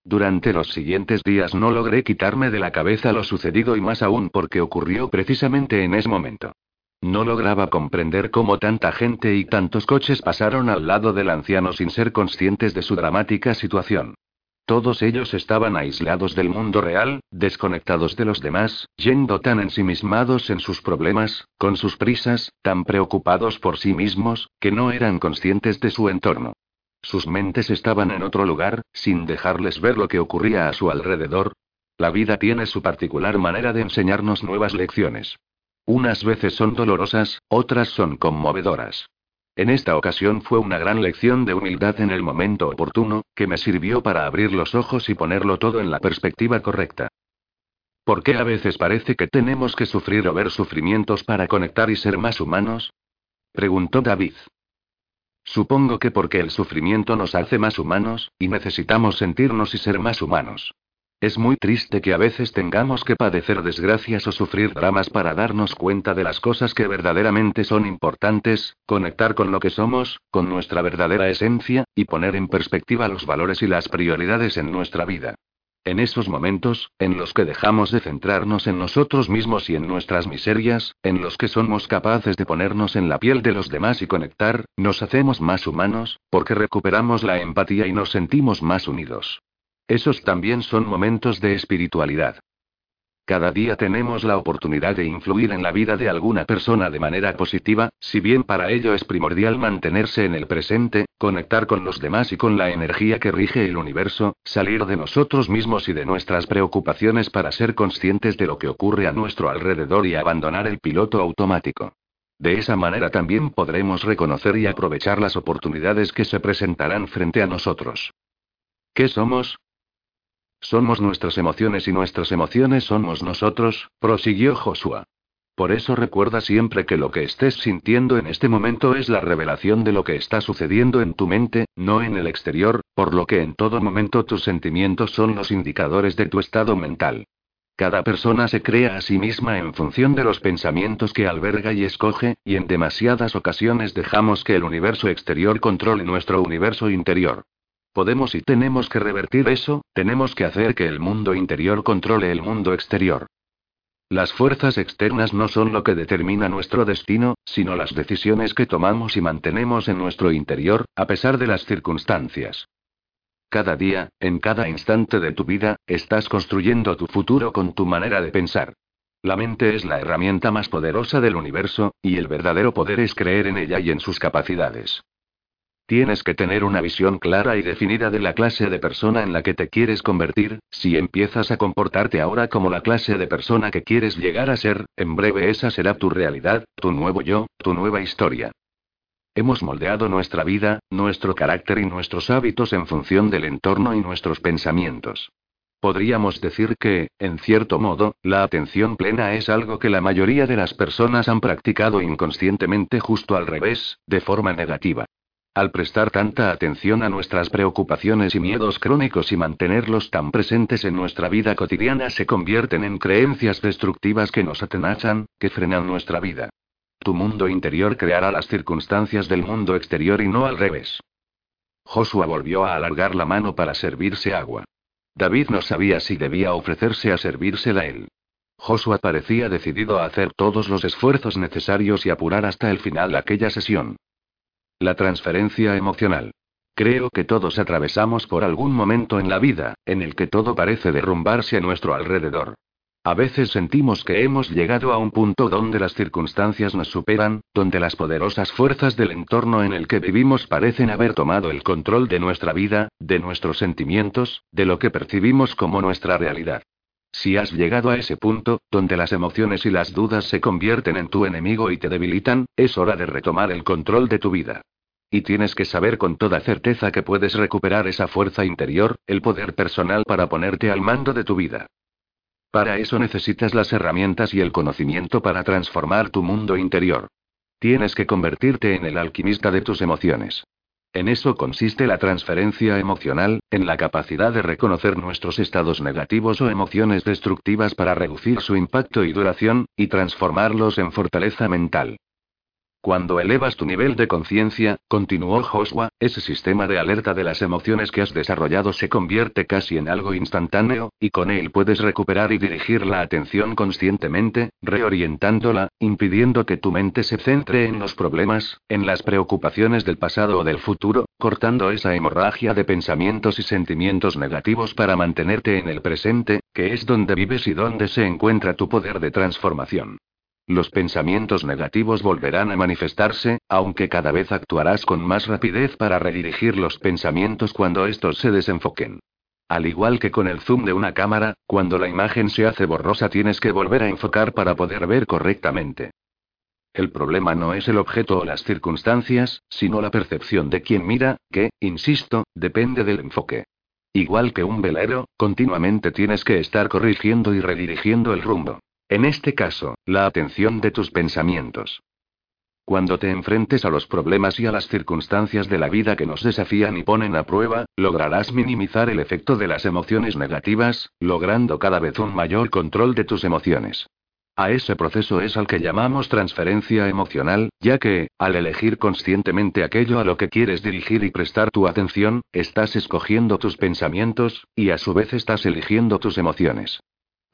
Durante los siguientes días no logré quitarme de la cabeza lo sucedido y más aún porque ocurrió precisamente en ese momento. No lograba comprender cómo tanta gente y tantos coches pasaron al lado del anciano sin ser conscientes de su dramática situación. Todos ellos estaban aislados del mundo real, desconectados de los demás, yendo tan ensimismados en sus problemas, con sus prisas, tan preocupados por sí mismos, que no eran conscientes de su entorno. Sus mentes estaban en otro lugar, sin dejarles ver lo que ocurría a su alrededor. La vida tiene su particular manera de enseñarnos nuevas lecciones. Unas veces son dolorosas, otras son conmovedoras. En esta ocasión fue una gran lección de humildad en el momento oportuno, que me sirvió para abrir los ojos y ponerlo todo en la perspectiva correcta. ¿Por qué a veces parece que tenemos que sufrir o ver sufrimientos para conectar y ser más humanos? preguntó David. Supongo que porque el sufrimiento nos hace más humanos, y necesitamos sentirnos y ser más humanos. Es muy triste que a veces tengamos que padecer desgracias o sufrir dramas para darnos cuenta de las cosas que verdaderamente son importantes, conectar con lo que somos, con nuestra verdadera esencia, y poner en perspectiva los valores y las prioridades en nuestra vida. En esos momentos, en los que dejamos de centrarnos en nosotros mismos y en nuestras miserias, en los que somos capaces de ponernos en la piel de los demás y conectar, nos hacemos más humanos, porque recuperamos la empatía y nos sentimos más unidos. Esos también son momentos de espiritualidad. Cada día tenemos la oportunidad de influir en la vida de alguna persona de manera positiva, si bien para ello es primordial mantenerse en el presente, conectar con los demás y con la energía que rige el universo, salir de nosotros mismos y de nuestras preocupaciones para ser conscientes de lo que ocurre a nuestro alrededor y abandonar el piloto automático. De esa manera también podremos reconocer y aprovechar las oportunidades que se presentarán frente a nosotros. ¿Qué somos? Somos nuestras emociones y nuestras emociones somos nosotros, prosiguió Joshua. Por eso recuerda siempre que lo que estés sintiendo en este momento es la revelación de lo que está sucediendo en tu mente, no en el exterior, por lo que en todo momento tus sentimientos son los indicadores de tu estado mental. Cada persona se crea a sí misma en función de los pensamientos que alberga y escoge, y en demasiadas ocasiones dejamos que el universo exterior controle nuestro universo interior. Podemos y tenemos que revertir eso, tenemos que hacer que el mundo interior controle el mundo exterior. Las fuerzas externas no son lo que determina nuestro destino, sino las decisiones que tomamos y mantenemos en nuestro interior, a pesar de las circunstancias. Cada día, en cada instante de tu vida, estás construyendo tu futuro con tu manera de pensar. La mente es la herramienta más poderosa del universo, y el verdadero poder es creer en ella y en sus capacidades. Tienes que tener una visión clara y definida de la clase de persona en la que te quieres convertir, si empiezas a comportarte ahora como la clase de persona que quieres llegar a ser, en breve esa será tu realidad, tu nuevo yo, tu nueva historia. Hemos moldeado nuestra vida, nuestro carácter y nuestros hábitos en función del entorno y nuestros pensamientos. Podríamos decir que, en cierto modo, la atención plena es algo que la mayoría de las personas han practicado inconscientemente justo al revés, de forma negativa. Al prestar tanta atención a nuestras preocupaciones y miedos crónicos y mantenerlos tan presentes en nuestra vida cotidiana se convierten en creencias destructivas que nos atenachan, que frenan nuestra vida. Tu mundo interior creará las circunstancias del mundo exterior y no al revés. Joshua volvió a alargar la mano para servirse agua. David no sabía si debía ofrecerse a servírsela él. Joshua parecía decidido a hacer todos los esfuerzos necesarios y apurar hasta el final aquella sesión. La transferencia emocional. Creo que todos atravesamos por algún momento en la vida, en el que todo parece derrumbarse a nuestro alrededor. A veces sentimos que hemos llegado a un punto donde las circunstancias nos superan, donde las poderosas fuerzas del entorno en el que vivimos parecen haber tomado el control de nuestra vida, de nuestros sentimientos, de lo que percibimos como nuestra realidad. Si has llegado a ese punto, donde las emociones y las dudas se convierten en tu enemigo y te debilitan, es hora de retomar el control de tu vida. Y tienes que saber con toda certeza que puedes recuperar esa fuerza interior, el poder personal para ponerte al mando de tu vida. Para eso necesitas las herramientas y el conocimiento para transformar tu mundo interior. Tienes que convertirte en el alquimista de tus emociones. En eso consiste la transferencia emocional, en la capacidad de reconocer nuestros estados negativos o emociones destructivas para reducir su impacto y duración, y transformarlos en fortaleza mental. Cuando elevas tu nivel de conciencia, continuó Joshua, ese sistema de alerta de las emociones que has desarrollado se convierte casi en algo instantáneo, y con él puedes recuperar y dirigir la atención conscientemente, reorientándola, impidiendo que tu mente se centre en los problemas, en las preocupaciones del pasado o del futuro, cortando esa hemorragia de pensamientos y sentimientos negativos para mantenerte en el presente, que es donde vives y donde se encuentra tu poder de transformación. Los pensamientos negativos volverán a manifestarse, aunque cada vez actuarás con más rapidez para redirigir los pensamientos cuando estos se desenfoquen. Al igual que con el zoom de una cámara, cuando la imagen se hace borrosa tienes que volver a enfocar para poder ver correctamente. El problema no es el objeto o las circunstancias, sino la percepción de quien mira, que, insisto, depende del enfoque. Igual que un velero, continuamente tienes que estar corrigiendo y redirigiendo el rumbo. En este caso, la atención de tus pensamientos. Cuando te enfrentes a los problemas y a las circunstancias de la vida que nos desafían y ponen a prueba, lograrás minimizar el efecto de las emociones negativas, logrando cada vez un mayor control de tus emociones. A ese proceso es al que llamamos transferencia emocional, ya que, al elegir conscientemente aquello a lo que quieres dirigir y prestar tu atención, estás escogiendo tus pensamientos, y a su vez estás eligiendo tus emociones.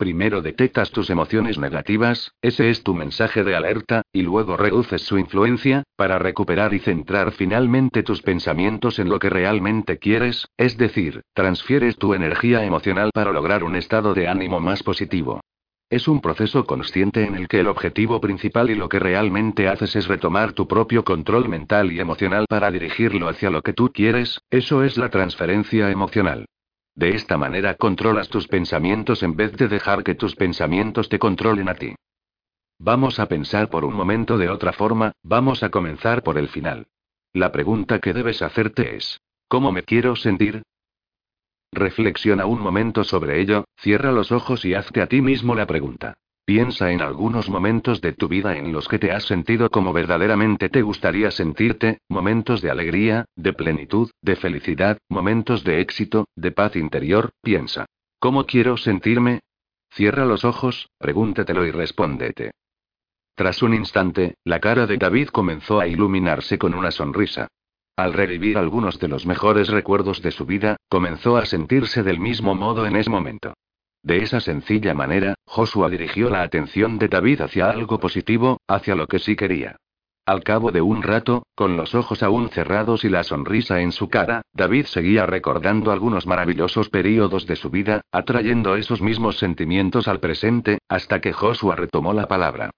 Primero detectas tus emociones negativas, ese es tu mensaje de alerta, y luego reduces su influencia, para recuperar y centrar finalmente tus pensamientos en lo que realmente quieres, es decir, transfieres tu energía emocional para lograr un estado de ánimo más positivo. Es un proceso consciente en el que el objetivo principal y lo que realmente haces es retomar tu propio control mental y emocional para dirigirlo hacia lo que tú quieres, eso es la transferencia emocional. De esta manera controlas tus pensamientos en vez de dejar que tus pensamientos te controlen a ti. Vamos a pensar por un momento de otra forma, vamos a comenzar por el final. La pregunta que debes hacerte es, ¿cómo me quiero sentir? Reflexiona un momento sobre ello, cierra los ojos y hazte a ti mismo la pregunta. Piensa en algunos momentos de tu vida en los que te has sentido como verdaderamente te gustaría sentirte, momentos de alegría, de plenitud, de felicidad, momentos de éxito, de paz interior, piensa. ¿Cómo quiero sentirme? Cierra los ojos, pregúntetelo y respóndete. Tras un instante, la cara de David comenzó a iluminarse con una sonrisa. Al revivir algunos de los mejores recuerdos de su vida, comenzó a sentirse del mismo modo en ese momento. De esa sencilla manera, Joshua dirigió la atención de David hacia algo positivo, hacia lo que sí quería. Al cabo de un rato, con los ojos aún cerrados y la sonrisa en su cara, David seguía recordando algunos maravillosos períodos de su vida, atrayendo esos mismos sentimientos al presente, hasta que Joshua retomó la palabra.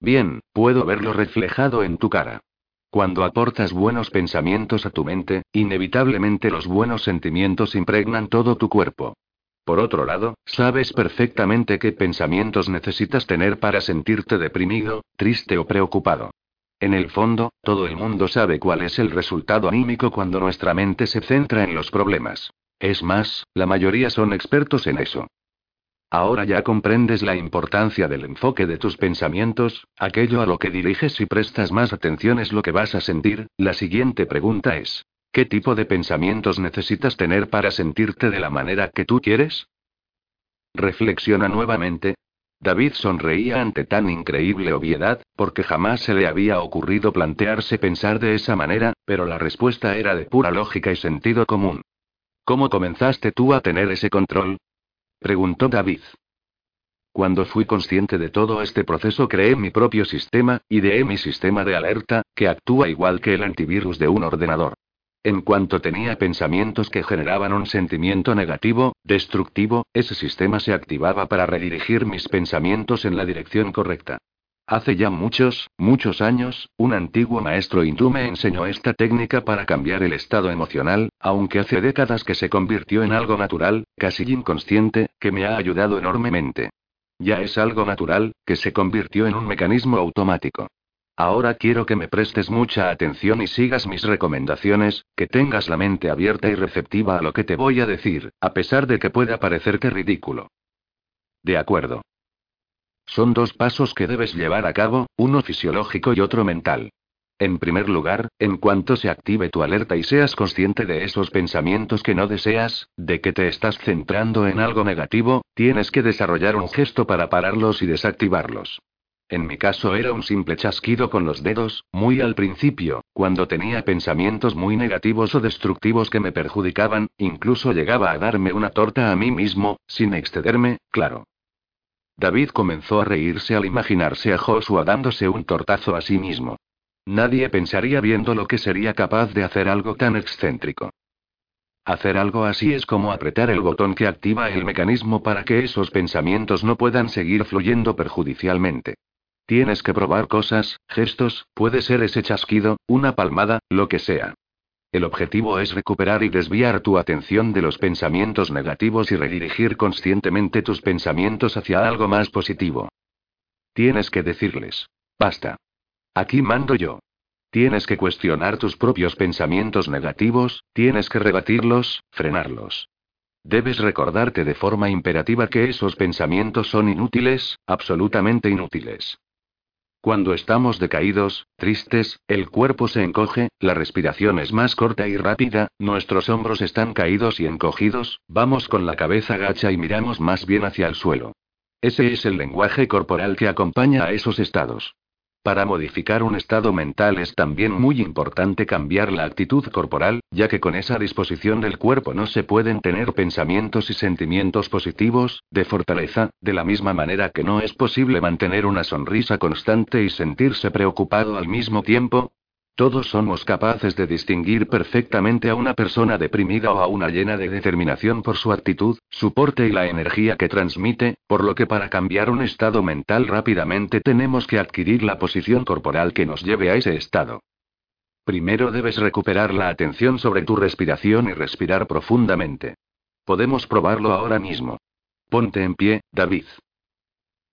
Bien, puedo verlo reflejado en tu cara. Cuando aportas buenos pensamientos a tu mente, inevitablemente los buenos sentimientos impregnan todo tu cuerpo. Por otro lado, sabes perfectamente qué pensamientos necesitas tener para sentirte deprimido, triste o preocupado. En el fondo, todo el mundo sabe cuál es el resultado anímico cuando nuestra mente se centra en los problemas. Es más, la mayoría son expertos en eso. Ahora ya comprendes la importancia del enfoque de tus pensamientos, aquello a lo que diriges y prestas más atención es lo que vas a sentir. La siguiente pregunta es, ¿Qué tipo de pensamientos necesitas tener para sentirte de la manera que tú quieres? Reflexiona nuevamente. David sonreía ante tan increíble obviedad, porque jamás se le había ocurrido plantearse pensar de esa manera, pero la respuesta era de pura lógica y sentido común. ¿Cómo comenzaste tú a tener ese control? preguntó David. Cuando fui consciente de todo este proceso creé mi propio sistema, ideé mi sistema de alerta, que actúa igual que el antivirus de un ordenador. En cuanto tenía pensamientos que generaban un sentimiento negativo, destructivo, ese sistema se activaba para redirigir mis pensamientos en la dirección correcta. Hace ya muchos, muchos años, un antiguo maestro hindú me enseñó esta técnica para cambiar el estado emocional, aunque hace décadas que se convirtió en algo natural, casi inconsciente, que me ha ayudado enormemente. Ya es algo natural, que se convirtió en un mecanismo automático. Ahora quiero que me prestes mucha atención y sigas mis recomendaciones, que tengas la mente abierta y receptiva a lo que te voy a decir, a pesar de que pueda parecerte ridículo. De acuerdo. Son dos pasos que debes llevar a cabo, uno fisiológico y otro mental. En primer lugar, en cuanto se active tu alerta y seas consciente de esos pensamientos que no deseas, de que te estás centrando en algo negativo, tienes que desarrollar un gesto para pararlos y desactivarlos. En mi caso era un simple chasquido con los dedos, muy al principio, cuando tenía pensamientos muy negativos o destructivos que me perjudicaban, incluso llegaba a darme una torta a mí mismo, sin excederme, claro. David comenzó a reírse al imaginarse a Joshua dándose un tortazo a sí mismo. Nadie pensaría viendo lo que sería capaz de hacer algo tan excéntrico. Hacer algo así es como apretar el botón que activa el mecanismo para que esos pensamientos no puedan seguir fluyendo perjudicialmente. Tienes que probar cosas, gestos, puede ser ese chasquido, una palmada, lo que sea. El objetivo es recuperar y desviar tu atención de los pensamientos negativos y redirigir conscientemente tus pensamientos hacia algo más positivo. Tienes que decirles, basta. Aquí mando yo. Tienes que cuestionar tus propios pensamientos negativos, tienes que rebatirlos, frenarlos. Debes recordarte de forma imperativa que esos pensamientos son inútiles, absolutamente inútiles. Cuando estamos decaídos, tristes, el cuerpo se encoge, la respiración es más corta y rápida, nuestros hombros están caídos y encogidos, vamos con la cabeza gacha y miramos más bien hacia el suelo. Ese es el lenguaje corporal que acompaña a esos estados. Para modificar un estado mental es también muy importante cambiar la actitud corporal, ya que con esa disposición del cuerpo no se pueden tener pensamientos y sentimientos positivos, de fortaleza, de la misma manera que no es posible mantener una sonrisa constante y sentirse preocupado al mismo tiempo, todos somos capaces de distinguir perfectamente a una persona deprimida o a una llena de determinación por su actitud, su porte y la energía que transmite, por lo que para cambiar un estado mental rápidamente tenemos que adquirir la posición corporal que nos lleve a ese estado. Primero debes recuperar la atención sobre tu respiración y respirar profundamente. Podemos probarlo ahora mismo. Ponte en pie, David.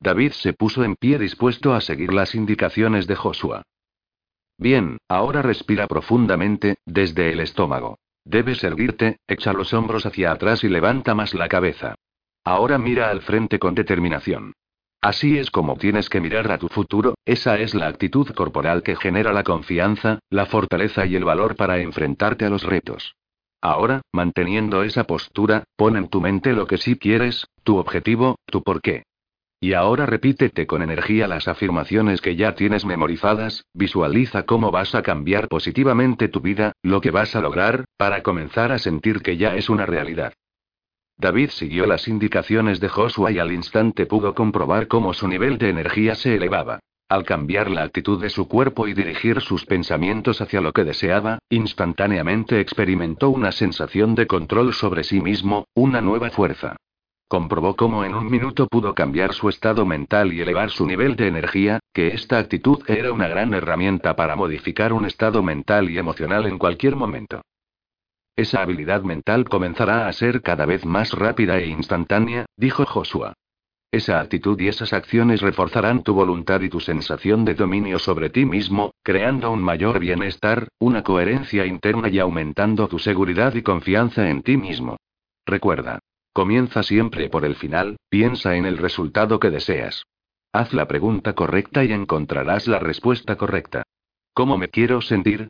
David se puso en pie dispuesto a seguir las indicaciones de Joshua. Bien, ahora respira profundamente, desde el estómago. Debes erguirte, echa los hombros hacia atrás y levanta más la cabeza. Ahora mira al frente con determinación. Así es como tienes que mirar a tu futuro, esa es la actitud corporal que genera la confianza, la fortaleza y el valor para enfrentarte a los retos. Ahora, manteniendo esa postura, pon en tu mente lo que sí quieres, tu objetivo, tu porqué. Y ahora repítete con energía las afirmaciones que ya tienes memorizadas, visualiza cómo vas a cambiar positivamente tu vida, lo que vas a lograr, para comenzar a sentir que ya es una realidad. David siguió las indicaciones de Joshua y al instante pudo comprobar cómo su nivel de energía se elevaba. Al cambiar la actitud de su cuerpo y dirigir sus pensamientos hacia lo que deseaba, instantáneamente experimentó una sensación de control sobre sí mismo, una nueva fuerza. Comprobó cómo en un minuto pudo cambiar su estado mental y elevar su nivel de energía, que esta actitud era una gran herramienta para modificar un estado mental y emocional en cualquier momento. Esa habilidad mental comenzará a ser cada vez más rápida e instantánea, dijo Joshua. Esa actitud y esas acciones reforzarán tu voluntad y tu sensación de dominio sobre ti mismo, creando un mayor bienestar, una coherencia interna y aumentando tu seguridad y confianza en ti mismo. Recuerda, Comienza siempre por el final, piensa en el resultado que deseas. Haz la pregunta correcta y encontrarás la respuesta correcta. ¿Cómo me quiero sentir?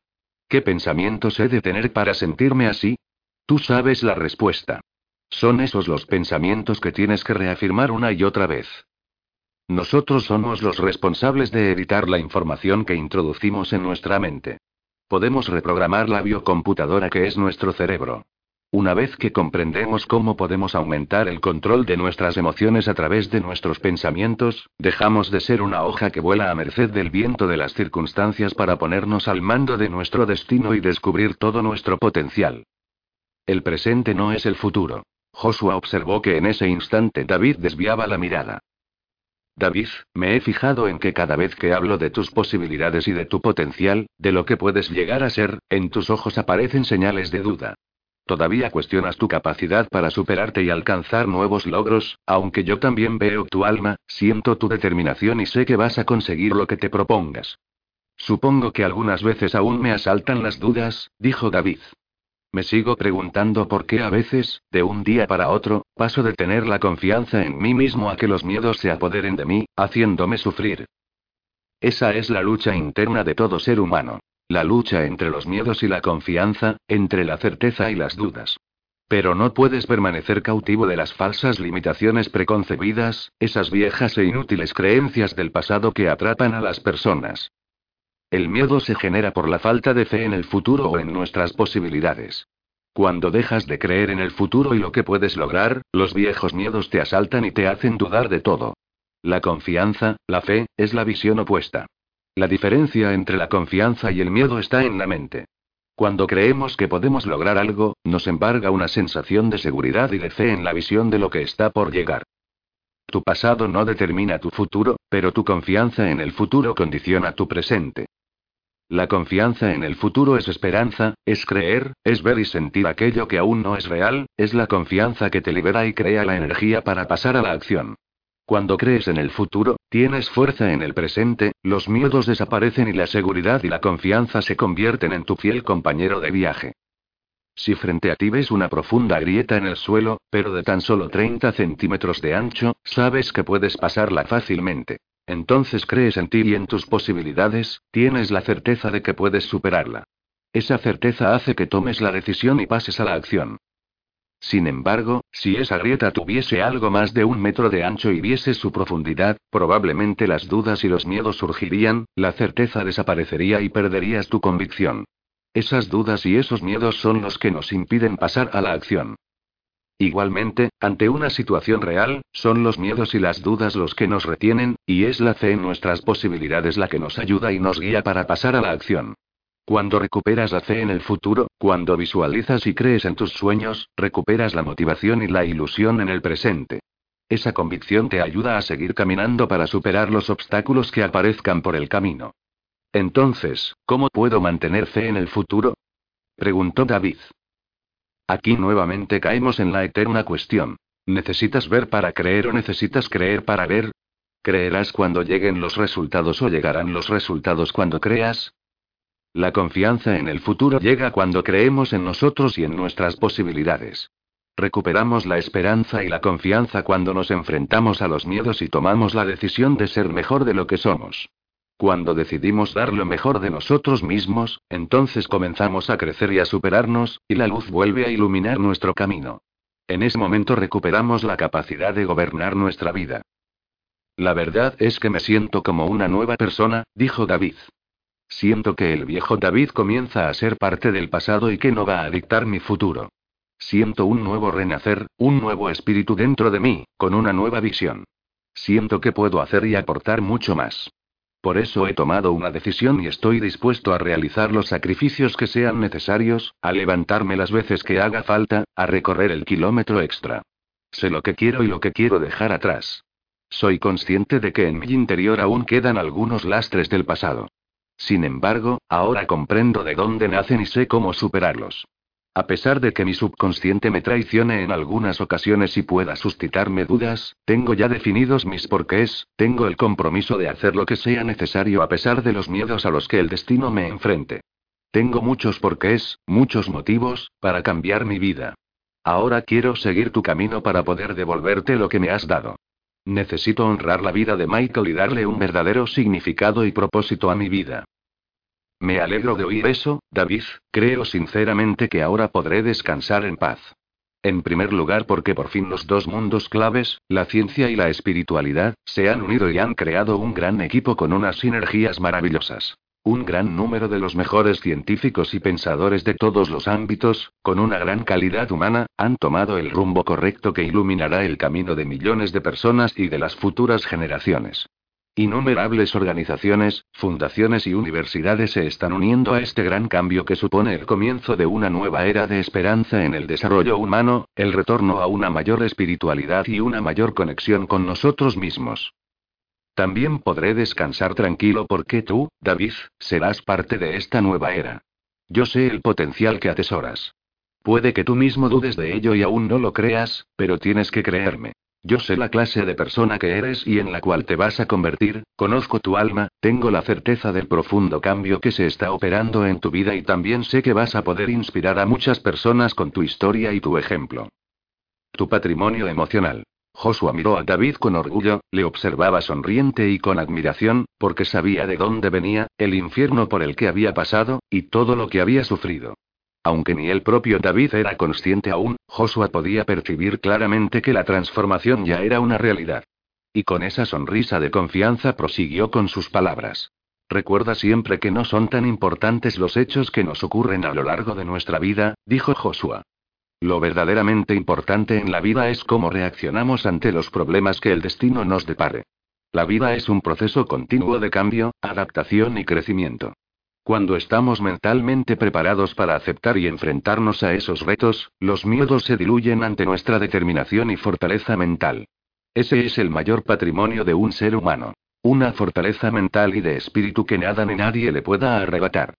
¿Qué pensamientos he de tener para sentirme así? Tú sabes la respuesta. Son esos los pensamientos que tienes que reafirmar una y otra vez. Nosotros somos los responsables de editar la información que introducimos en nuestra mente. Podemos reprogramar la biocomputadora que es nuestro cerebro. Una vez que comprendemos cómo podemos aumentar el control de nuestras emociones a través de nuestros pensamientos, dejamos de ser una hoja que vuela a merced del viento de las circunstancias para ponernos al mando de nuestro destino y descubrir todo nuestro potencial. El presente no es el futuro. Joshua observó que en ese instante David desviaba la mirada. David, me he fijado en que cada vez que hablo de tus posibilidades y de tu potencial, de lo que puedes llegar a ser, en tus ojos aparecen señales de duda. Todavía cuestionas tu capacidad para superarte y alcanzar nuevos logros, aunque yo también veo tu alma, siento tu determinación y sé que vas a conseguir lo que te propongas. Supongo que algunas veces aún me asaltan las dudas, dijo David. Me sigo preguntando por qué a veces, de un día para otro, paso de tener la confianza en mí mismo a que los miedos se apoderen de mí, haciéndome sufrir. Esa es la lucha interna de todo ser humano. La lucha entre los miedos y la confianza, entre la certeza y las dudas. Pero no puedes permanecer cautivo de las falsas limitaciones preconcebidas, esas viejas e inútiles creencias del pasado que atrapan a las personas. El miedo se genera por la falta de fe en el futuro o en nuestras posibilidades. Cuando dejas de creer en el futuro y lo que puedes lograr, los viejos miedos te asaltan y te hacen dudar de todo. La confianza, la fe, es la visión opuesta. La diferencia entre la confianza y el miedo está en la mente. Cuando creemos que podemos lograr algo, nos embarga una sensación de seguridad y de fe en la visión de lo que está por llegar. Tu pasado no determina tu futuro, pero tu confianza en el futuro condiciona tu presente. La confianza en el futuro es esperanza, es creer, es ver y sentir aquello que aún no es real, es la confianza que te libera y crea la energía para pasar a la acción. Cuando crees en el futuro, tienes fuerza en el presente, los miedos desaparecen y la seguridad y la confianza se convierten en tu fiel compañero de viaje. Si frente a ti ves una profunda grieta en el suelo, pero de tan solo 30 centímetros de ancho, sabes que puedes pasarla fácilmente. Entonces crees en ti y en tus posibilidades, tienes la certeza de que puedes superarla. Esa certeza hace que tomes la decisión y pases a la acción. Sin embargo, si esa grieta tuviese algo más de un metro de ancho y viese su profundidad, probablemente las dudas y los miedos surgirían, la certeza desaparecería y perderías tu convicción. Esas dudas y esos miedos son los que nos impiden pasar a la acción. Igualmente, ante una situación real, son los miedos y las dudas los que nos retienen, y es la fe en nuestras posibilidades la que nos ayuda y nos guía para pasar a la acción. Cuando recuperas la fe en el futuro, cuando visualizas y crees en tus sueños, recuperas la motivación y la ilusión en el presente. Esa convicción te ayuda a seguir caminando para superar los obstáculos que aparezcan por el camino. Entonces, ¿cómo puedo mantener fe en el futuro? preguntó David. Aquí nuevamente caemos en la eterna cuestión. ¿Necesitas ver para creer o necesitas creer para ver? ¿Creerás cuando lleguen los resultados o llegarán los resultados cuando creas? La confianza en el futuro llega cuando creemos en nosotros y en nuestras posibilidades. Recuperamos la esperanza y la confianza cuando nos enfrentamos a los miedos y tomamos la decisión de ser mejor de lo que somos. Cuando decidimos dar lo mejor de nosotros mismos, entonces comenzamos a crecer y a superarnos, y la luz vuelve a iluminar nuestro camino. En ese momento recuperamos la capacidad de gobernar nuestra vida. La verdad es que me siento como una nueva persona, dijo David. Siento que el viejo David comienza a ser parte del pasado y que no va a dictar mi futuro. Siento un nuevo renacer, un nuevo espíritu dentro de mí, con una nueva visión. Siento que puedo hacer y aportar mucho más. Por eso he tomado una decisión y estoy dispuesto a realizar los sacrificios que sean necesarios, a levantarme las veces que haga falta, a recorrer el kilómetro extra. Sé lo que quiero y lo que quiero dejar atrás. Soy consciente de que en mi interior aún quedan algunos lastres del pasado. Sin embargo, ahora comprendo de dónde nacen y sé cómo superarlos. A pesar de que mi subconsciente me traicione en algunas ocasiones y pueda suscitarme dudas, tengo ya definidos mis porqués, tengo el compromiso de hacer lo que sea necesario a pesar de los miedos a los que el destino me enfrente. Tengo muchos porqués, muchos motivos, para cambiar mi vida. Ahora quiero seguir tu camino para poder devolverte lo que me has dado. Necesito honrar la vida de Michael y darle un verdadero significado y propósito a mi vida. Me alegro de oír eso, David, creo sinceramente que ahora podré descansar en paz. En primer lugar porque por fin los dos mundos claves, la ciencia y la espiritualidad, se han unido y han creado un gran equipo con unas sinergias maravillosas. Un gran número de los mejores científicos y pensadores de todos los ámbitos, con una gran calidad humana, han tomado el rumbo correcto que iluminará el camino de millones de personas y de las futuras generaciones. Innumerables organizaciones, fundaciones y universidades se están uniendo a este gran cambio que supone el comienzo de una nueva era de esperanza en el desarrollo humano, el retorno a una mayor espiritualidad y una mayor conexión con nosotros mismos. También podré descansar tranquilo porque tú, David, serás parte de esta nueva era. Yo sé el potencial que atesoras. Puede que tú mismo dudes de ello y aún no lo creas, pero tienes que creerme. Yo sé la clase de persona que eres y en la cual te vas a convertir, conozco tu alma, tengo la certeza del profundo cambio que se está operando en tu vida y también sé que vas a poder inspirar a muchas personas con tu historia y tu ejemplo. Tu patrimonio emocional. Joshua miró a David con orgullo, le observaba sonriente y con admiración, porque sabía de dónde venía, el infierno por el que había pasado, y todo lo que había sufrido. Aunque ni el propio David era consciente aún, Joshua podía percibir claramente que la transformación ya era una realidad. Y con esa sonrisa de confianza prosiguió con sus palabras. Recuerda siempre que no son tan importantes los hechos que nos ocurren a lo largo de nuestra vida, dijo Joshua. Lo verdaderamente importante en la vida es cómo reaccionamos ante los problemas que el destino nos depare. La vida es un proceso continuo de cambio, adaptación y crecimiento. Cuando estamos mentalmente preparados para aceptar y enfrentarnos a esos retos, los miedos se diluyen ante nuestra determinación y fortaleza mental. Ese es el mayor patrimonio de un ser humano. Una fortaleza mental y de espíritu que nada ni nadie le pueda arrebatar.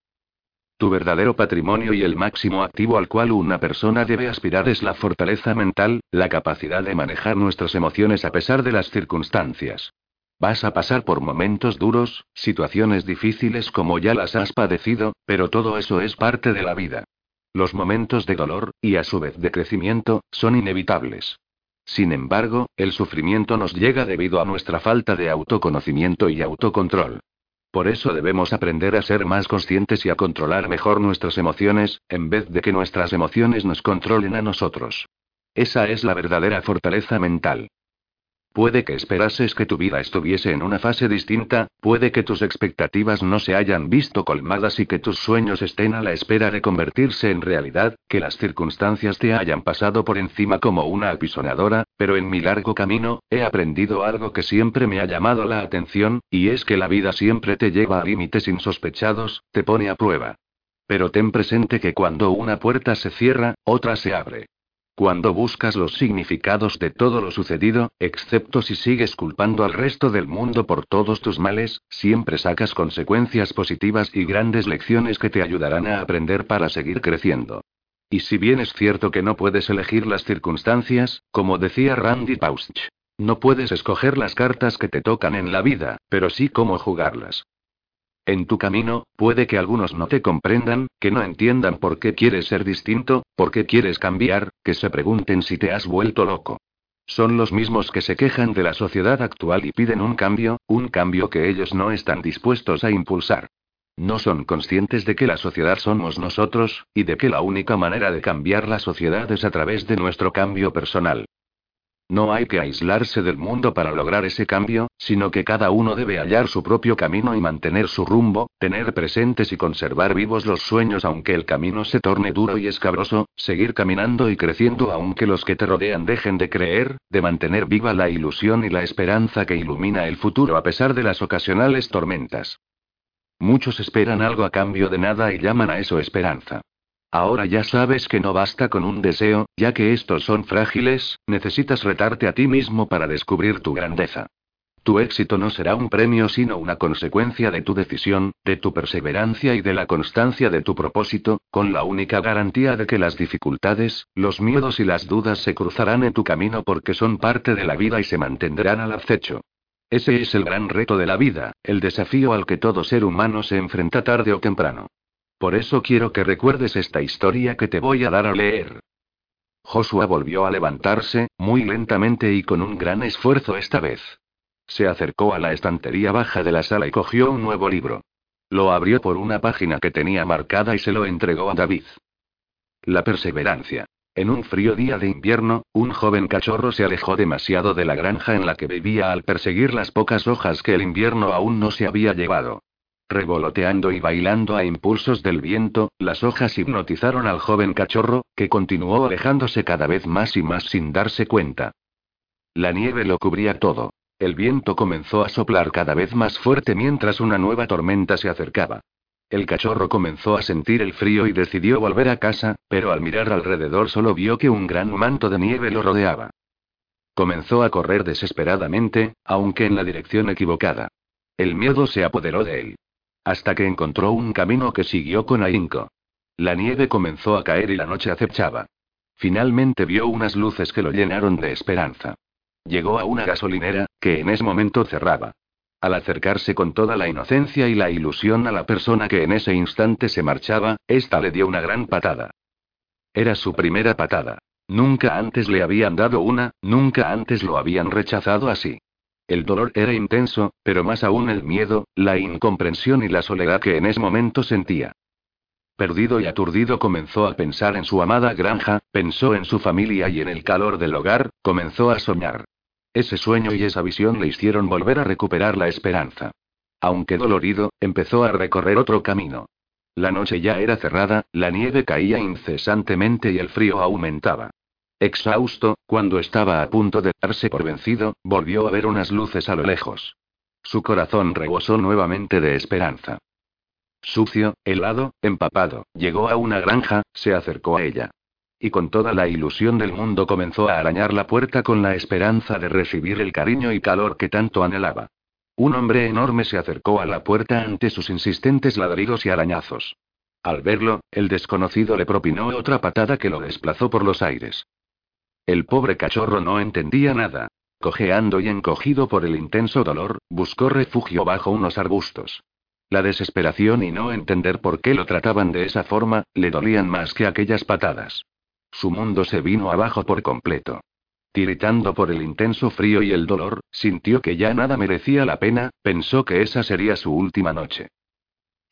Tu verdadero patrimonio y el máximo activo al cual una persona debe aspirar es la fortaleza mental, la capacidad de manejar nuestras emociones a pesar de las circunstancias. Vas a pasar por momentos duros, situaciones difíciles como ya las has padecido, pero todo eso es parte de la vida. Los momentos de dolor, y a su vez de crecimiento, son inevitables. Sin embargo, el sufrimiento nos llega debido a nuestra falta de autoconocimiento y autocontrol. Por eso debemos aprender a ser más conscientes y a controlar mejor nuestras emociones, en vez de que nuestras emociones nos controlen a nosotros. Esa es la verdadera fortaleza mental. Puede que esperases que tu vida estuviese en una fase distinta, puede que tus expectativas no se hayan visto colmadas y que tus sueños estén a la espera de convertirse en realidad, que las circunstancias te hayan pasado por encima como una apisonadora, pero en mi largo camino, he aprendido algo que siempre me ha llamado la atención, y es que la vida siempre te lleva a límites insospechados, te pone a prueba. Pero ten presente que cuando una puerta se cierra, otra se abre. Cuando buscas los significados de todo lo sucedido, excepto si sigues culpando al resto del mundo por todos tus males, siempre sacas consecuencias positivas y grandes lecciones que te ayudarán a aprender para seguir creciendo. Y si bien es cierto que no puedes elegir las circunstancias, como decía Randy Pausch, no puedes escoger las cartas que te tocan en la vida, pero sí cómo jugarlas. En tu camino, puede que algunos no te comprendan, que no entiendan por qué quieres ser distinto, por qué quieres cambiar, que se pregunten si te has vuelto loco. Son los mismos que se quejan de la sociedad actual y piden un cambio, un cambio que ellos no están dispuestos a impulsar. No son conscientes de que la sociedad somos nosotros, y de que la única manera de cambiar la sociedad es a través de nuestro cambio personal. No hay que aislarse del mundo para lograr ese cambio, sino que cada uno debe hallar su propio camino y mantener su rumbo, tener presentes y conservar vivos los sueños aunque el camino se torne duro y escabroso, seguir caminando y creciendo aunque los que te rodean dejen de creer, de mantener viva la ilusión y la esperanza que ilumina el futuro a pesar de las ocasionales tormentas. Muchos esperan algo a cambio de nada y llaman a eso esperanza. Ahora ya sabes que no basta con un deseo, ya que estos son frágiles, necesitas retarte a ti mismo para descubrir tu grandeza. Tu éxito no será un premio sino una consecuencia de tu decisión, de tu perseverancia y de la constancia de tu propósito, con la única garantía de que las dificultades, los miedos y las dudas se cruzarán en tu camino porque son parte de la vida y se mantendrán al acecho. Ese es el gran reto de la vida, el desafío al que todo ser humano se enfrenta tarde o temprano. Por eso quiero que recuerdes esta historia que te voy a dar a leer. Joshua volvió a levantarse, muy lentamente y con un gran esfuerzo esta vez. Se acercó a la estantería baja de la sala y cogió un nuevo libro. Lo abrió por una página que tenía marcada y se lo entregó a David. La perseverancia. En un frío día de invierno, un joven cachorro se alejó demasiado de la granja en la que vivía al perseguir las pocas hojas que el invierno aún no se había llevado. Revoloteando y bailando a impulsos del viento, las hojas hipnotizaron al joven cachorro, que continuó alejándose cada vez más y más sin darse cuenta. La nieve lo cubría todo. El viento comenzó a soplar cada vez más fuerte mientras una nueva tormenta se acercaba. El cachorro comenzó a sentir el frío y decidió volver a casa, pero al mirar alrededor solo vio que un gran manto de nieve lo rodeaba. Comenzó a correr desesperadamente, aunque en la dirección equivocada. El miedo se apoderó de él. Hasta que encontró un camino que siguió con ahínco. La nieve comenzó a caer y la noche acechaba. Finalmente vio unas luces que lo llenaron de esperanza. Llegó a una gasolinera, que en ese momento cerraba. Al acercarse con toda la inocencia y la ilusión a la persona que en ese instante se marchaba, ésta le dio una gran patada. Era su primera patada. Nunca antes le habían dado una, nunca antes lo habían rechazado así. El dolor era intenso, pero más aún el miedo, la incomprensión y la soledad que en ese momento sentía. Perdido y aturdido comenzó a pensar en su amada granja, pensó en su familia y en el calor del hogar, comenzó a soñar. Ese sueño y esa visión le hicieron volver a recuperar la esperanza. Aunque dolorido, empezó a recorrer otro camino. La noche ya era cerrada, la nieve caía incesantemente y el frío aumentaba. Exhausto, cuando estaba a punto de darse por vencido, volvió a ver unas luces a lo lejos. Su corazón rebosó nuevamente de esperanza. Sucio, helado, empapado, llegó a una granja, se acercó a ella y con toda la ilusión del mundo comenzó a arañar la puerta con la esperanza de recibir el cariño y calor que tanto anhelaba. Un hombre enorme se acercó a la puerta ante sus insistentes ladridos y arañazos. Al verlo, el desconocido le propinó otra patada que lo desplazó por los aires. El pobre cachorro no entendía nada. Cojeando y encogido por el intenso dolor, buscó refugio bajo unos arbustos. La desesperación y no entender por qué lo trataban de esa forma, le dolían más que aquellas patadas. Su mundo se vino abajo por completo. Tiritando por el intenso frío y el dolor, sintió que ya nada merecía la pena, pensó que esa sería su última noche.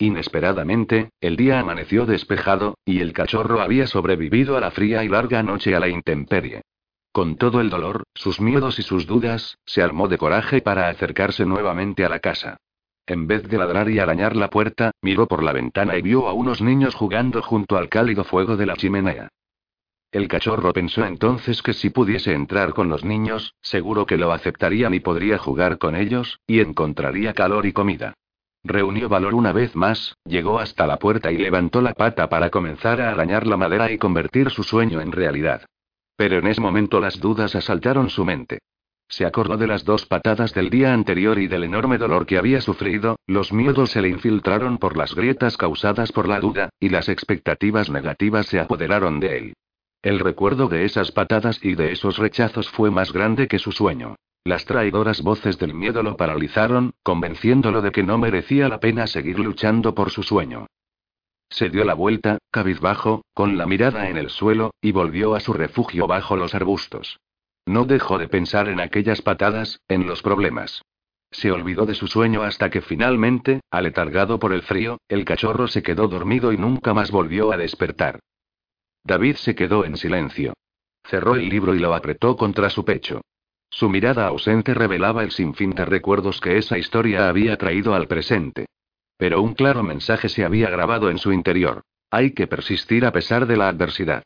Inesperadamente, el día amaneció despejado, y el cachorro había sobrevivido a la fría y larga noche a la intemperie. Con todo el dolor, sus miedos y sus dudas, se armó de coraje para acercarse nuevamente a la casa. En vez de ladrar y arañar la puerta, miró por la ventana y vio a unos niños jugando junto al cálido fuego de la chimenea. El cachorro pensó entonces que si pudiese entrar con los niños, seguro que lo aceptarían y podría jugar con ellos, y encontraría calor y comida. Reunió valor una vez más, llegó hasta la puerta y levantó la pata para comenzar a arañar la madera y convertir su sueño en realidad. Pero en ese momento las dudas asaltaron su mente. Se acordó de las dos patadas del día anterior y del enorme dolor que había sufrido, los miedos se le infiltraron por las grietas causadas por la duda, y las expectativas negativas se apoderaron de él. El recuerdo de esas patadas y de esos rechazos fue más grande que su sueño. Las traidoras voces del miedo lo paralizaron, convenciéndolo de que no merecía la pena seguir luchando por su sueño. Se dio la vuelta, cabizbajo, con la mirada en el suelo, y volvió a su refugio bajo los arbustos. No dejó de pensar en aquellas patadas, en los problemas. Se olvidó de su sueño hasta que finalmente, aletargado por el frío, el cachorro se quedó dormido y nunca más volvió a despertar. David se quedó en silencio. Cerró el libro y lo apretó contra su pecho. Su mirada ausente revelaba el sinfín de recuerdos que esa historia había traído al presente. Pero un claro mensaje se había grabado en su interior. Hay que persistir a pesar de la adversidad.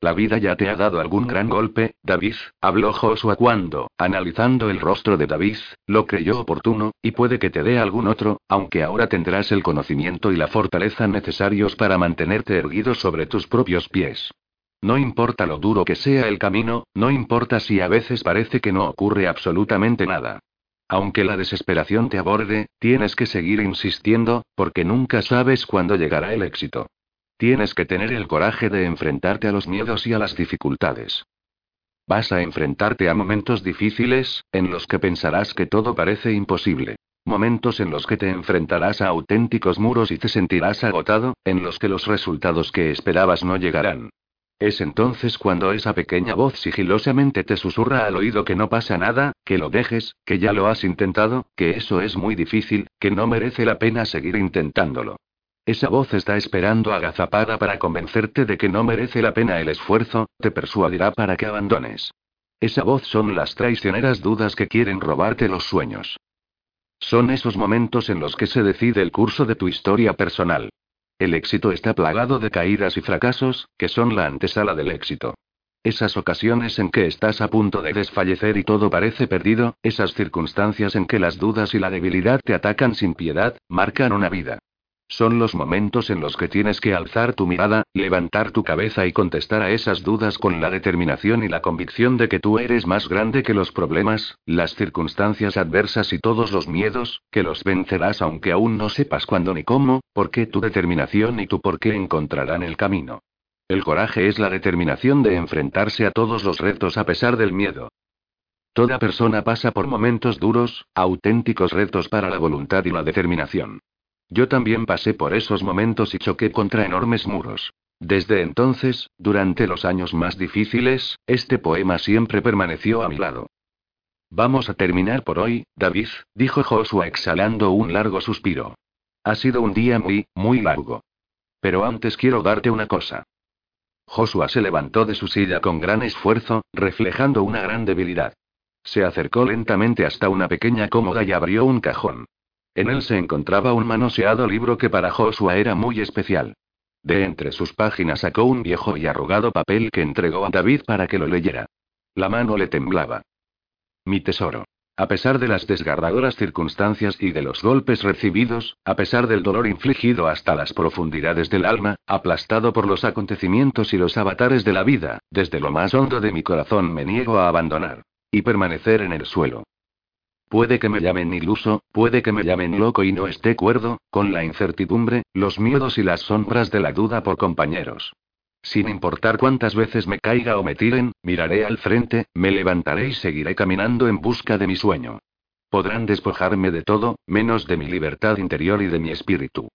La vida ya te ha dado algún gran golpe, David, habló Joshua cuando, analizando el rostro de David, lo creyó oportuno, y puede que te dé algún otro, aunque ahora tendrás el conocimiento y la fortaleza necesarios para mantenerte erguido sobre tus propios pies. No importa lo duro que sea el camino, no importa si a veces parece que no ocurre absolutamente nada. Aunque la desesperación te aborde, tienes que seguir insistiendo, porque nunca sabes cuándo llegará el éxito. Tienes que tener el coraje de enfrentarte a los miedos y a las dificultades. Vas a enfrentarte a momentos difíciles, en los que pensarás que todo parece imposible. Momentos en los que te enfrentarás a auténticos muros y te sentirás agotado, en los que los resultados que esperabas no llegarán. Es entonces cuando esa pequeña voz sigilosamente te susurra al oído que no pasa nada, que lo dejes, que ya lo has intentado, que eso es muy difícil, que no merece la pena seguir intentándolo. Esa voz está esperando agazapada para convencerte de que no merece la pena el esfuerzo, te persuadirá para que abandones. Esa voz son las traicioneras dudas que quieren robarte los sueños. Son esos momentos en los que se decide el curso de tu historia personal. El éxito está plagado de caídas y fracasos, que son la antesala del éxito. Esas ocasiones en que estás a punto de desfallecer y todo parece perdido, esas circunstancias en que las dudas y la debilidad te atacan sin piedad, marcan una vida. Son los momentos en los que tienes que alzar tu mirada, levantar tu cabeza y contestar a esas dudas con la determinación y la convicción de que tú eres más grande que los problemas, las circunstancias adversas y todos los miedos, que los vencerás aunque aún no sepas cuándo ni cómo, porque tu determinación y tu por qué encontrarán el camino. El coraje es la determinación de enfrentarse a todos los retos a pesar del miedo. Toda persona pasa por momentos duros, auténticos retos para la voluntad y la determinación. Yo también pasé por esos momentos y choqué contra enormes muros. Desde entonces, durante los años más difíciles, este poema siempre permaneció a mi lado. Vamos a terminar por hoy, David, dijo Joshua exhalando un largo suspiro. Ha sido un día muy, muy largo. Pero antes quiero darte una cosa. Joshua se levantó de su silla con gran esfuerzo, reflejando una gran debilidad. Se acercó lentamente hasta una pequeña cómoda y abrió un cajón. En él se encontraba un manoseado libro que para Joshua era muy especial. De entre sus páginas sacó un viejo y arrugado papel que entregó a David para que lo leyera. La mano le temblaba. Mi tesoro. A pesar de las desgarradoras circunstancias y de los golpes recibidos, a pesar del dolor infligido hasta las profundidades del alma, aplastado por los acontecimientos y los avatares de la vida, desde lo más hondo de mi corazón me niego a abandonar. Y permanecer en el suelo. Puede que me llamen iluso, puede que me llamen loco y no esté cuerdo, con la incertidumbre, los miedos y las sombras de la duda por compañeros. Sin importar cuántas veces me caiga o me tiren, miraré al frente, me levantaré y seguiré caminando en busca de mi sueño. Podrán despojarme de todo, menos de mi libertad interior y de mi espíritu.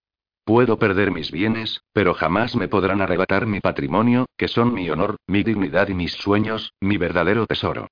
Puedo perder mis bienes, pero jamás me podrán arrebatar mi patrimonio, que son mi honor, mi dignidad y mis sueños, mi verdadero tesoro.